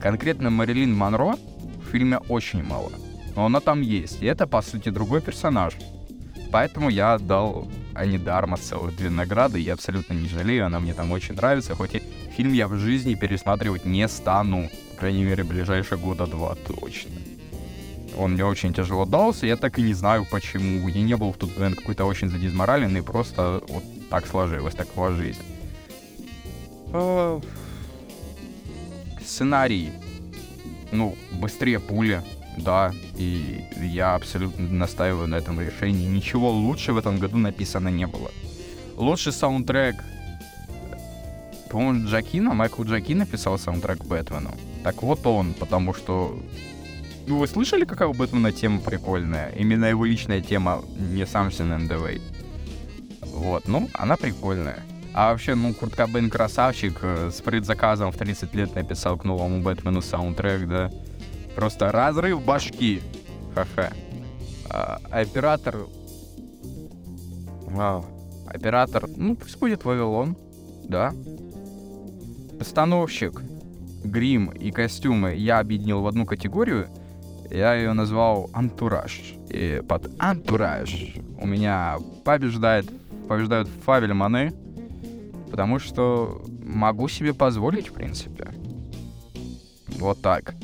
[SPEAKER 1] конкретно Марилин Монро в фильме очень мало. Но она там есть, и это, по сути, другой персонаж. Поэтому я отдал Ани Дарма целых две награды, я абсолютно не жалею, она мне там очень нравится, хоть и фильм я в жизни пересматривать не стану, по крайней мере, ближайшие года два точно. Он мне очень тяжело дался, я так и не знаю почему. Я не был в тот момент какой-то очень задизмораленный, просто вот так сложилось, такова жизнь. А, сценарий. Ну, быстрее пули, да, и я абсолютно настаиваю на этом решении. Ничего лучше в этом году написано не было. Лучший саундтрек. По-моему, Джакина, Майкл Джаки написал саундтрек Бэтмену. Так вот он, потому что... Ну, вы слышали, какая у Бэтмена тема прикольная? Именно его личная тема, не сам НДВ. Вот, ну, она прикольная. А вообще, ну, Курт Кобейн красавчик, э, с предзаказом в 30 лет написал к новому Бэтмену саундтрек, да. Просто разрыв башки. Ха-ха. А, оператор... Вау. Оператор... Ну, пусть будет Вавилон. Да. Постановщик. Грим и костюмы я объединил в одну категорию. Я ее назвал антураж. И под антураж у меня побеждает, побеждают Фавель Маны, потому что могу себе позволить, в принципе. Вот так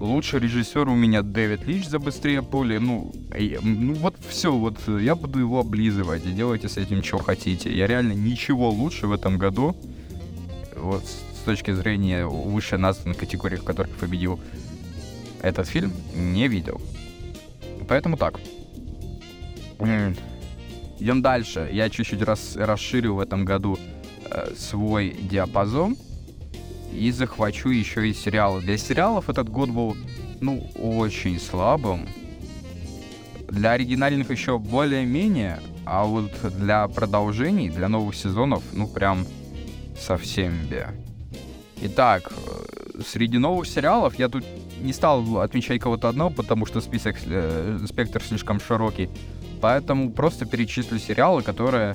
[SPEAKER 1] лучший режиссер у меня Дэвид Лич за «Быстрее пули». Ну, я, ну вот все, вот я буду его облизывать и делайте с этим, что хотите. Я реально ничего лучше в этом году, вот с точки зрения вышеназванных категорий, в которых победил этот фильм, не видел. Поэтому так. Идем дальше. Я чуть-чуть рас, расширил в этом году э, свой диапазон и захвачу еще и сериалы. Для сериалов этот год был, ну, очень слабым. Для оригинальных еще более-менее, а вот для продолжений, для новых сезонов, ну, прям совсем бе. Итак, э, среди новых сериалов я тут не стал отмечать кого-то одного, потому что список, э, спектр слишком широкий. Поэтому просто перечислю сериалы, которые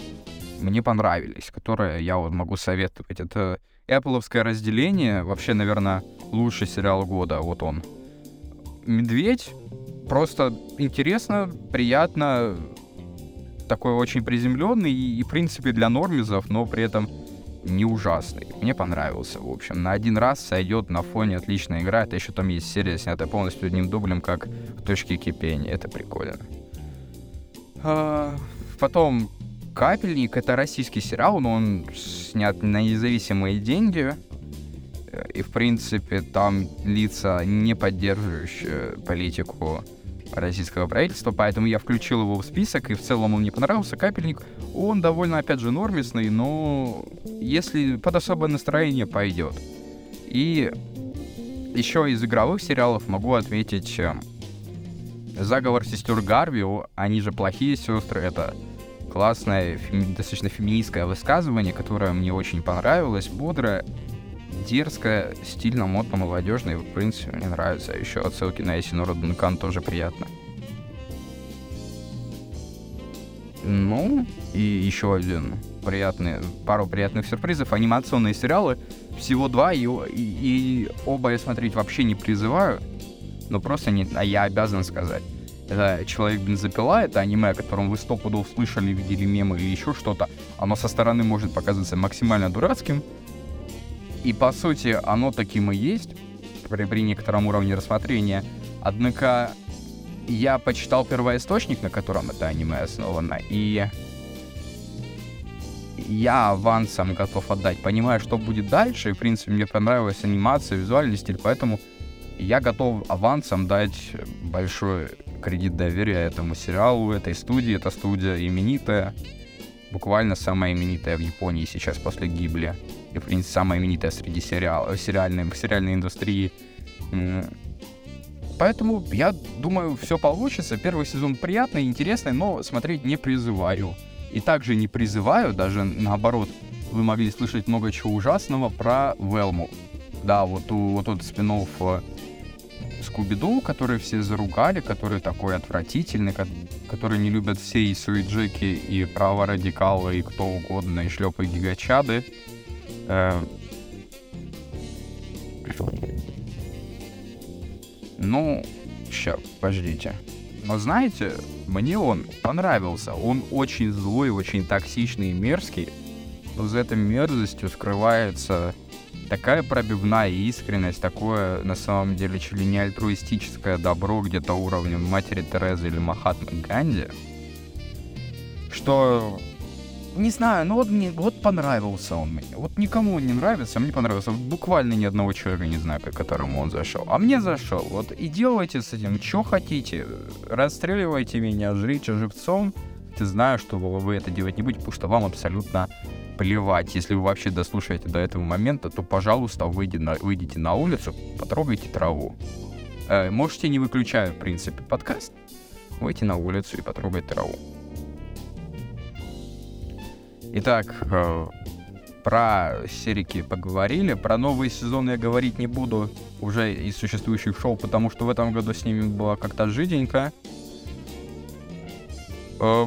[SPEAKER 1] мне понравились, которые я вот могу советовать. Это Apple разделение, вообще, наверное, лучший сериал года, вот он. Медведь, просто интересно, приятно, такой очень приземленный и, и, в принципе, для нормизов, но при этом не ужасный. Мне понравился, в общем. На один раз сойдет на фоне отличная игра. Это еще там есть серия, снятая полностью одним дублем, как в точке кипения. Это прикольно. А, потом «Капельник» — это российский сериал, но он снят на независимые деньги. И, в принципе, там лица, не поддерживающие политику российского правительства, поэтому я включил его в список, и в целом он мне понравился. «Капельник», он довольно, опять же, нормисный, но если под особое настроение пойдет. И еще из игровых сериалов могу отметить э, «Заговор сестер Гарви», они же плохие сестры, это классное, феми- достаточно феминистское высказывание, которое мне очень понравилось, бодрое, дерзкое, стильно, модно, молодежно, и, в принципе, мне нравится. Еще отсылки на Эсинора Дункан тоже приятно. Ну, и еще один приятный, пару приятных сюрпризов. Анимационные сериалы, всего два, и, и, и оба я смотреть вообще не призываю, но просто не, а я обязан сказать. Это «Человек-бензопила», это аниме, о котором вы сто пудов слышали, видели мемы или еще что-то. Оно со стороны может показаться максимально дурацким, и по сути оно таким и есть при, при некотором уровне рассмотрения. Однако я почитал первоисточник, на котором это аниме основано, и я авансом готов отдать, понимая, что будет дальше, и, в принципе, мне понравилась анимация, визуальный стиль, поэтому я готов авансом дать большой кредит доверия этому сериалу, этой студии. Эта студия именитая, буквально самая именитая в Японии сейчас после Гибли и, в принципе, самая именитая среди сериал, сериальной, сериальной индустрии. Поэтому я думаю, все получится. Первый сезон приятный, интересный, но смотреть не призываю. И также не призываю, даже наоборот, вы могли слышать много чего ужасного про Велму. Да, вот, вот тот спин э, Скуби-Ду, который все заругали, который такой отвратительный, который не любят все и Суиджеки, и праворадикалы, и кто угодно, и шлепы гигачады. Э, ну, сейчас, подождите. Но знаете, мне он понравился. Он очень злой, очень токсичный и мерзкий. Но за этой мерзостью скрывается такая пробивная искренность, такое на самом деле чуть ли не альтруистическое добро где-то уровнем матери Терезы или Махатмы Ганди, что не знаю, ну вот мне вот понравился он мне. Вот никому он не нравится, а мне понравился. Буквально ни одного человека не знаю, по которому он зашел. А мне зашел. Вот и делайте с этим, что хотите. Расстреливайте меня, жрите живцом. Ты знаю, что вы это делать не будете, потому что вам абсолютно плевать. Если вы вообще дослушаете до этого момента, то, пожалуйста, выйди на, выйдите на улицу, потрогайте траву. Э, можете не выключая, в принципе, подкаст, выйти на улицу и потрогать траву. Итак, э, про серики поговорили, про новый сезон я говорить не буду уже из существующих шоу, потому что в этом году с ними было как-то жиденько. Э,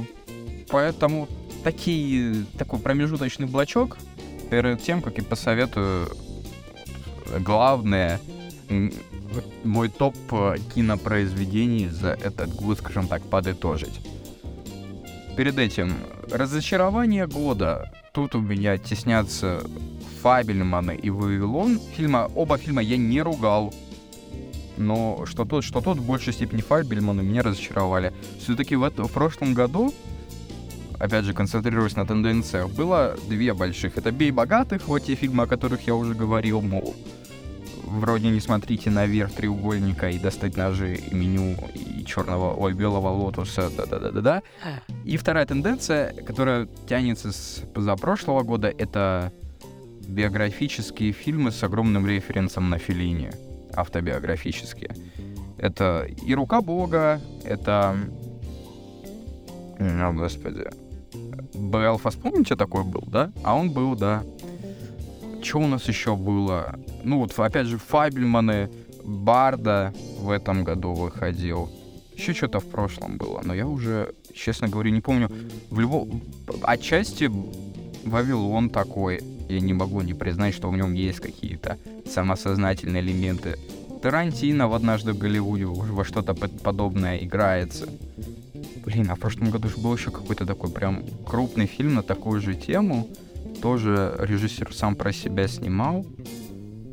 [SPEAKER 1] поэтому такие, такой промежуточный блочок перед тем, как я посоветую главное мой топ кинопроизведений за этот год, скажем так, подытожить. Перед этим разочарование года. Тут у меня теснятся Фабельманы и Вавилон. Фильма, оба фильма я не ругал. Но что тот, что тот в большей степени Фабельманы меня разочаровали. Все-таки в, в прошлом году, опять же, концентрируясь на тенденциях, было две больших. Это «Бей богатых», вот те фильмы, о которых я уже говорил, мол, вроде не смотрите наверх треугольника и достать ножи и меню и черного, ой, белого лотоса, да-да-да-да-да. И вторая тенденция, которая тянется с позапрошлого года, это биографические фильмы с огромным референсом на Филини, автобиографические. Это и «Рука Бога», это... О, господи. Белфас, помните, такой был, да? А он был, да. Что у нас еще было? Ну вот, опять же, Фабельманы, Барда в этом году выходил. Еще что-то в прошлом было, но я уже, честно говоря, не помню. В любом... Отчасти Вавилон такой. Я не могу не признать, что в нем есть какие-то самосознательные элементы. Тарантино в «Однажды в Голливуде» во что-то подобное играется. Блин, а в прошлом году же был еще какой-то такой прям крупный фильм на такую же тему. тоже режиссер сам про себя снимал.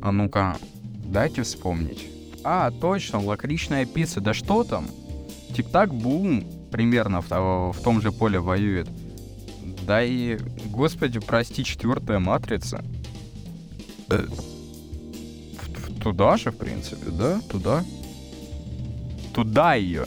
[SPEAKER 1] А ну-ка, дайте вспомнить. А, точно, лакричная пицца. Да что там? Тик-так бум примерно в, в том же поле воюет. Да и, господи, прости, четвертая матрица. Э, туда же, в принципе, да? Туда. Туда ее.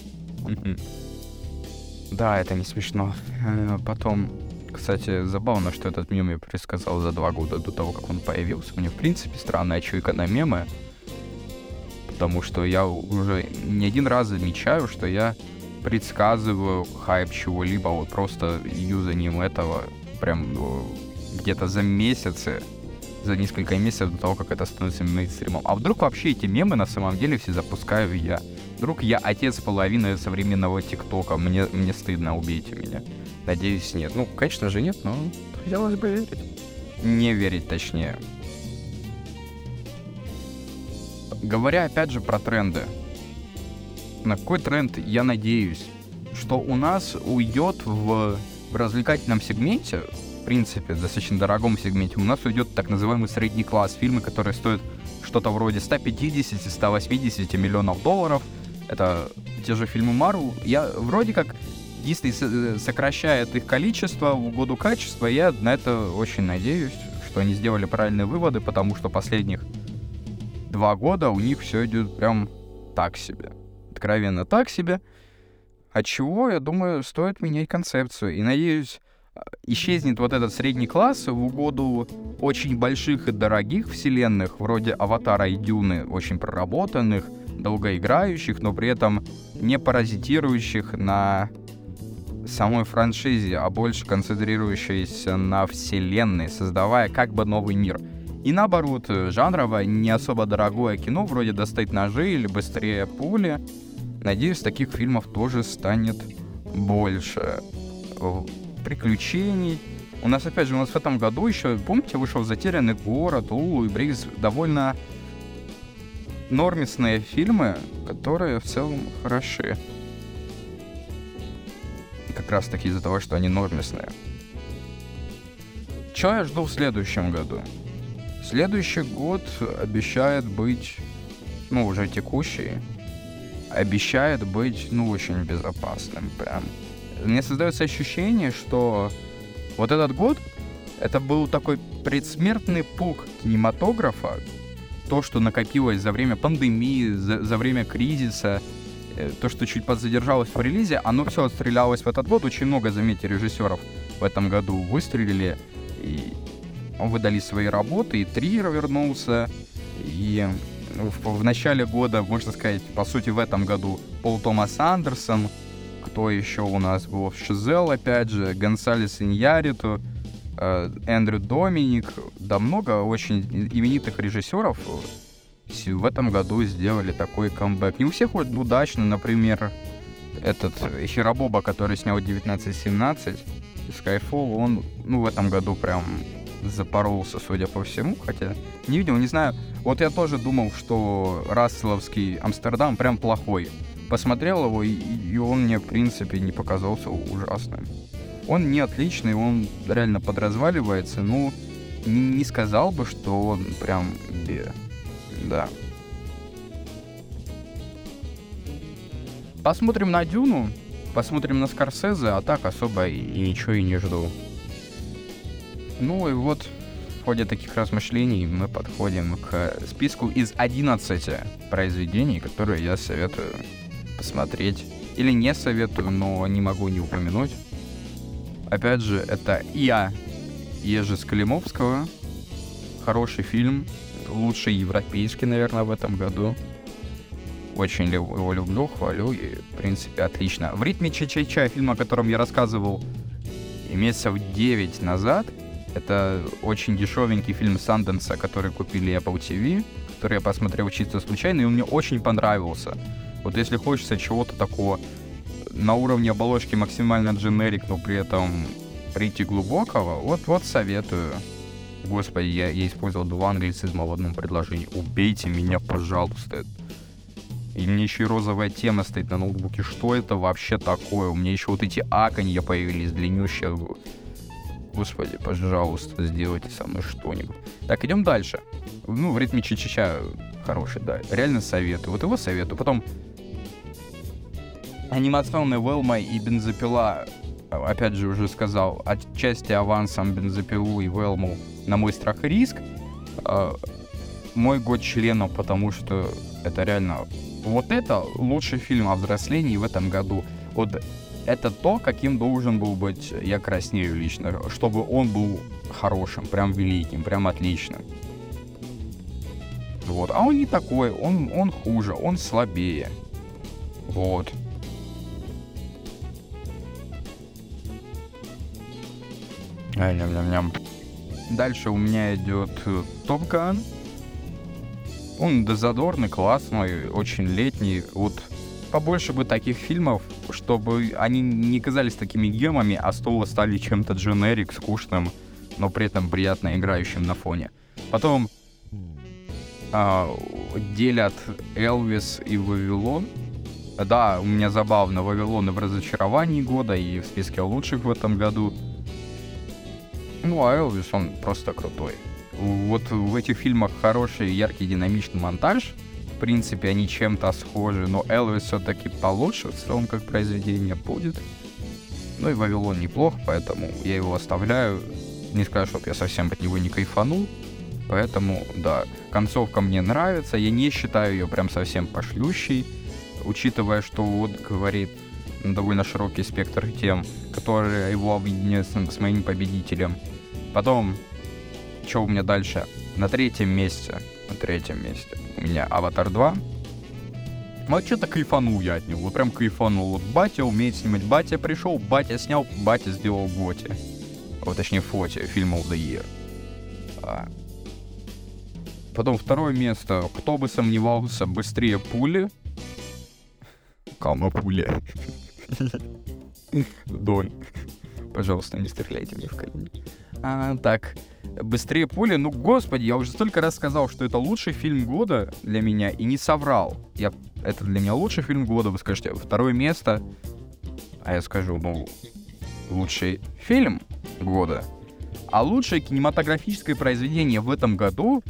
[SPEAKER 1] Да, это не смешно. Э, потом, кстати, забавно, что этот мем я предсказал за два года до того, как он появился. Мне, в принципе, странная чуйка на мемы. Потому что я уже не один раз замечаю, что я предсказываю хайп чего-либо вот просто юзанием этого прям ну, где-то за месяцы, за несколько месяцев до того, как это становится мейнстримом. А вдруг вообще эти мемы на самом деле все запускаю я? Вдруг я отец половины современного ТикТока, мне, мне стыдно, убейте меня. Надеюсь, нет. Ну, конечно же, нет, но хотелось бы верить. Не верить, точнее. Говоря опять же про тренды. На какой тренд я надеюсь? Что у нас уйдет в, в развлекательном сегменте, в принципе, достаточно дорогом сегменте, у нас уйдет так называемый средний класс. Фильмы, которые стоят что-то вроде 150-180 миллионов долларов. Это те же фильмы Марвел. Я вроде как Дисней э, сокращает их количество в угоду качества. Я на это очень надеюсь, что они сделали правильные выводы, потому что последних два года у них все идет прям так себе. Откровенно так себе. От чего, я думаю, стоит менять концепцию. И надеюсь, а, исчезнет вот этот средний класс в угоду очень больших и дорогих вселенных, вроде Аватара и Дюны, очень проработанных, долгоиграющих, но при этом не паразитирующих на самой франшизе, а больше концентрирующейся на вселенной, создавая как бы новый мир — и наоборот, жанровое, не особо дорогое кино, вроде «Достать ножи» или «Быстрее пули». Надеюсь, таких фильмов тоже станет больше. Приключений. У нас, опять же, у нас в этом году еще, помните, вышел «Затерянный город», «Лулу» и «Бриз». Довольно нормисные фильмы, которые в целом хороши. Как раз таки из-за того, что они нормисные. Что я жду в следующем году? Следующий год обещает быть, ну, уже текущий, обещает быть, ну, очень безопасным прям. Мне создается ощущение, что вот этот год, это был такой предсмертный пук кинематографа, то, что накопилось за время пандемии, за, за время кризиса, э, то, что чуть подзадержалось в релизе, оно все отстрелялось в этот год. Очень много, заметьте, режиссеров в этом году выстрелили. И выдали свои работы, и Триер вернулся, и в, в начале года, можно сказать, по сути, в этом году Пол Томас Андерсон, кто еще у нас был, Шизел, опять же, Гонсалес Иньяриту, Эндрю Доминик, да много очень именитых режиссеров в этом году сделали такой камбэк. Не у всех вот удачно, например, этот Хиробоба, который снял 1917, Skyfall, он, ну, в этом году прям запоролся, судя по всему, хотя не видел, не знаю. Вот я тоже думал, что Расселовский Амстердам прям плохой. Посмотрел его, и, и он мне, в принципе, не показался ужасным. Он не отличный, он реально подразваливается, ну, не, не сказал бы, что он прям. Да. Посмотрим на Дюну, посмотрим на Скорсезе, а так особо и, и ничего и не жду. Ну и вот в ходе таких размышлений мы подходим к списку из 11 произведений, которые я советую посмотреть. Или не советую, но не могу не упомянуть. Опять же, это «Я» Ежи Скалимовского. Хороший фильм, лучший европейский, наверное, в этом году. Очень его люблю, хвалю и, в принципе, отлично. В ритме Ча-Ча-Ча, фильм, о котором я рассказывал месяцев 9 назад, это очень дешевенький фильм Санденса, который купили Apple TV, который я посмотрел чисто случайно, и он мне очень понравился. Вот если хочется чего-то такого на уровне оболочки максимально дженерик, но при этом прийти глубокого, вот, вот советую. Господи, я, я использовал два англицизма в одном предложении. Убейте меня, пожалуйста. И мне еще и розовая тема стоит на ноутбуке. Что это вообще такое? У меня еще вот эти аконья появились длиннющие Господи, пожалуйста, сделайте со мной что-нибудь. Так, идем дальше. Ну, в ритме Чичича хороший, да. Реально советую. Вот его советую. Потом анимационный Велма и бензопила, опять же уже сказал, отчасти авансом бензопилу и Велму на мой страх и риск. А, мой год членов, потому что это реально... Вот это лучший фильм о взрослении в этом году. Вот это то, каким должен был быть «Я краснею» лично, чтобы он был хорошим, прям великим, прям отличным. Вот. А он не такой, он, он хуже, он слабее. Вот. Ням-ням-ням. Дальше у меня идет Топ Ган. Он дозадорный, классный, очень летний. Вот побольше бы таких фильмов, чтобы они не казались такими гемами, а снова стали чем-то дженерик, скучным, но при этом приятно играющим на фоне. Потом а, делят Элвис и Вавилон. Да, у меня забавно, Вавилон и в разочаровании года, и в списке лучших в этом году. Ну, а Элвис, он просто крутой. Вот в этих фильмах хороший, яркий, динамичный монтаж. В принципе, они чем-то схожи, но Элвис все-таки получше в целом как произведение будет. Ну и Вавилон неплох, поэтому я его оставляю. Не скажу, чтобы я совсем от него не кайфанул. Поэтому, да, концовка мне нравится. Я не считаю ее прям совсем пошлющей. Учитывая, что вот говорит довольно широкий спектр тем, которые его объединяют с моим победителем. Потом, что у меня дальше? На третьем месте, на третьем месте у меня Аватар 2. Вот что-то кайфанул я от него, вот прям кайфанул. Вот батя умеет снимать, батя пришел, батя снял, батя сделал Готи. Вот точнее Фоти, фильм of the Year. А. Потом второе место, кто бы сомневался, быстрее пули. Кама пуля. Дон. Пожалуйста, не стреляйте мне в колени. А, так, быстрее пули. Ну, господи, я уже столько раз сказал, что это лучший фильм года для меня, и не соврал. Я, это для меня лучший фильм года, вы скажете. Второе место, а я скажу, ну, лучший фильм года. А лучшее кинематографическое произведение в этом году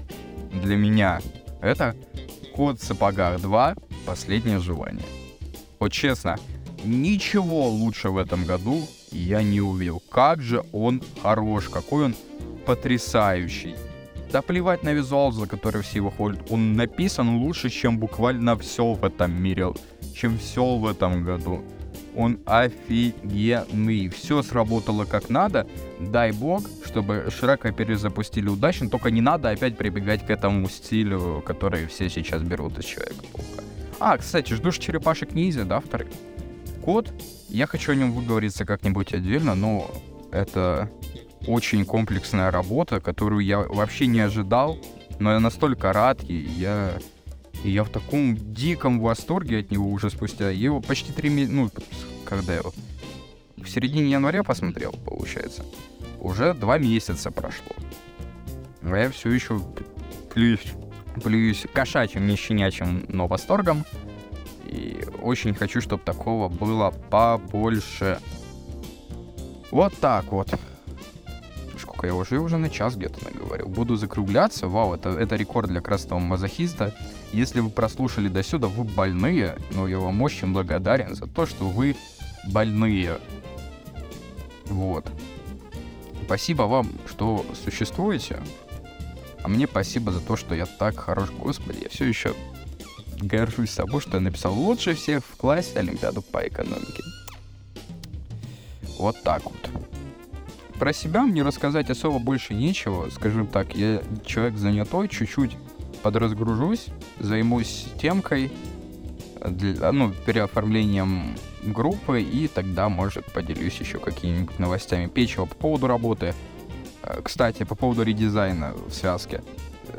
[SPEAKER 1] для меня это «Кот в сапогах 2. Последнее желание». Вот честно, ничего лучше в этом году я не увидел. Как же он хорош, какой он потрясающий. Да плевать на визуал, за который все его хвалят. Он написан лучше, чем буквально все в этом мире, чем все в этом году. Он офигенный. Все сработало как надо. Дай бог, чтобы Шрека перезапустили удачно. Только не надо опять прибегать к этому стилю, который все сейчас берут из Человека-паука. А, кстати, ждешь черепашек ниндзя, да, второй? Код. Я хочу о нем выговориться как-нибудь отдельно, но это очень комплексная работа, которую я вообще не ожидал, но я настолько рад, и я, и я в таком диком восторге от него уже спустя. Его почти три месяца, ну, когда я его в середине января посмотрел, получается. Уже два месяца прошло. А я все еще плююсь, плююсь кошачьим, не щенячьим, но восторгом. И очень хочу, чтобы такого было побольше. Вот так вот сколько я уже, уже на час где-то наговорил. Буду закругляться. Вау, это, это рекорд для красного мазохиста. Если вы прослушали до сюда, вы больные, но я вам очень благодарен за то, что вы больные. Вот. Спасибо вам, что существуете. А мне спасибо за то, что я так хорош. Господи, я все еще горжусь собой, что я написал лучше всех в классе Олимпиаду по экономике. Вот так вот. Про себя мне рассказать особо больше нечего. Скажем так, я человек занятой, чуть-чуть подразгружусь, займусь темкой, для, ну, переоформлением группы, и тогда, может, поделюсь еще какими-нибудь новостями печего по поводу работы. Э, кстати, по поводу редизайна в связке.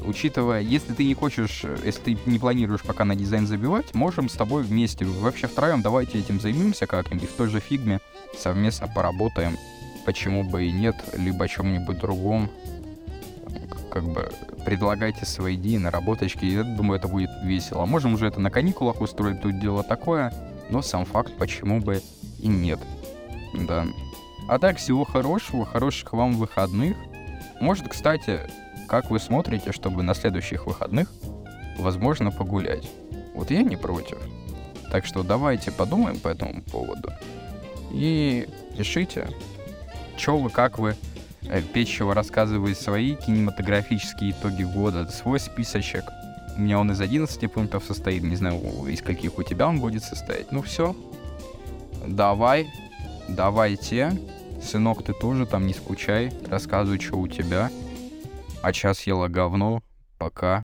[SPEAKER 1] Учитывая, если ты не хочешь, если ты не планируешь пока на дизайн забивать, можем с тобой вместе, вообще втроем, давайте этим займемся как-нибудь в той же фигме, совместно поработаем почему бы и нет, либо о чем-нибудь другом. Как бы предлагайте свои идеи, наработочки, я думаю, это будет весело. Можем уже это на каникулах устроить, тут дело такое, но сам факт, почему бы и нет. Да. А так, всего хорошего, хороших вам выходных. Может, кстати, как вы смотрите, чтобы на следующих выходных, возможно, погулять? Вот я не против. Так что давайте подумаем по этому поводу. И пишите, что вы, как вы. Э, Печева рассказывает свои кинематографические итоги года, свой списочек. У меня он из 11 пунктов состоит, не знаю, из каких у тебя он будет состоять. Ну все, давай, давайте. Сынок, ты тоже там не скучай, рассказывай, что у тебя. А час ела говно. Пока.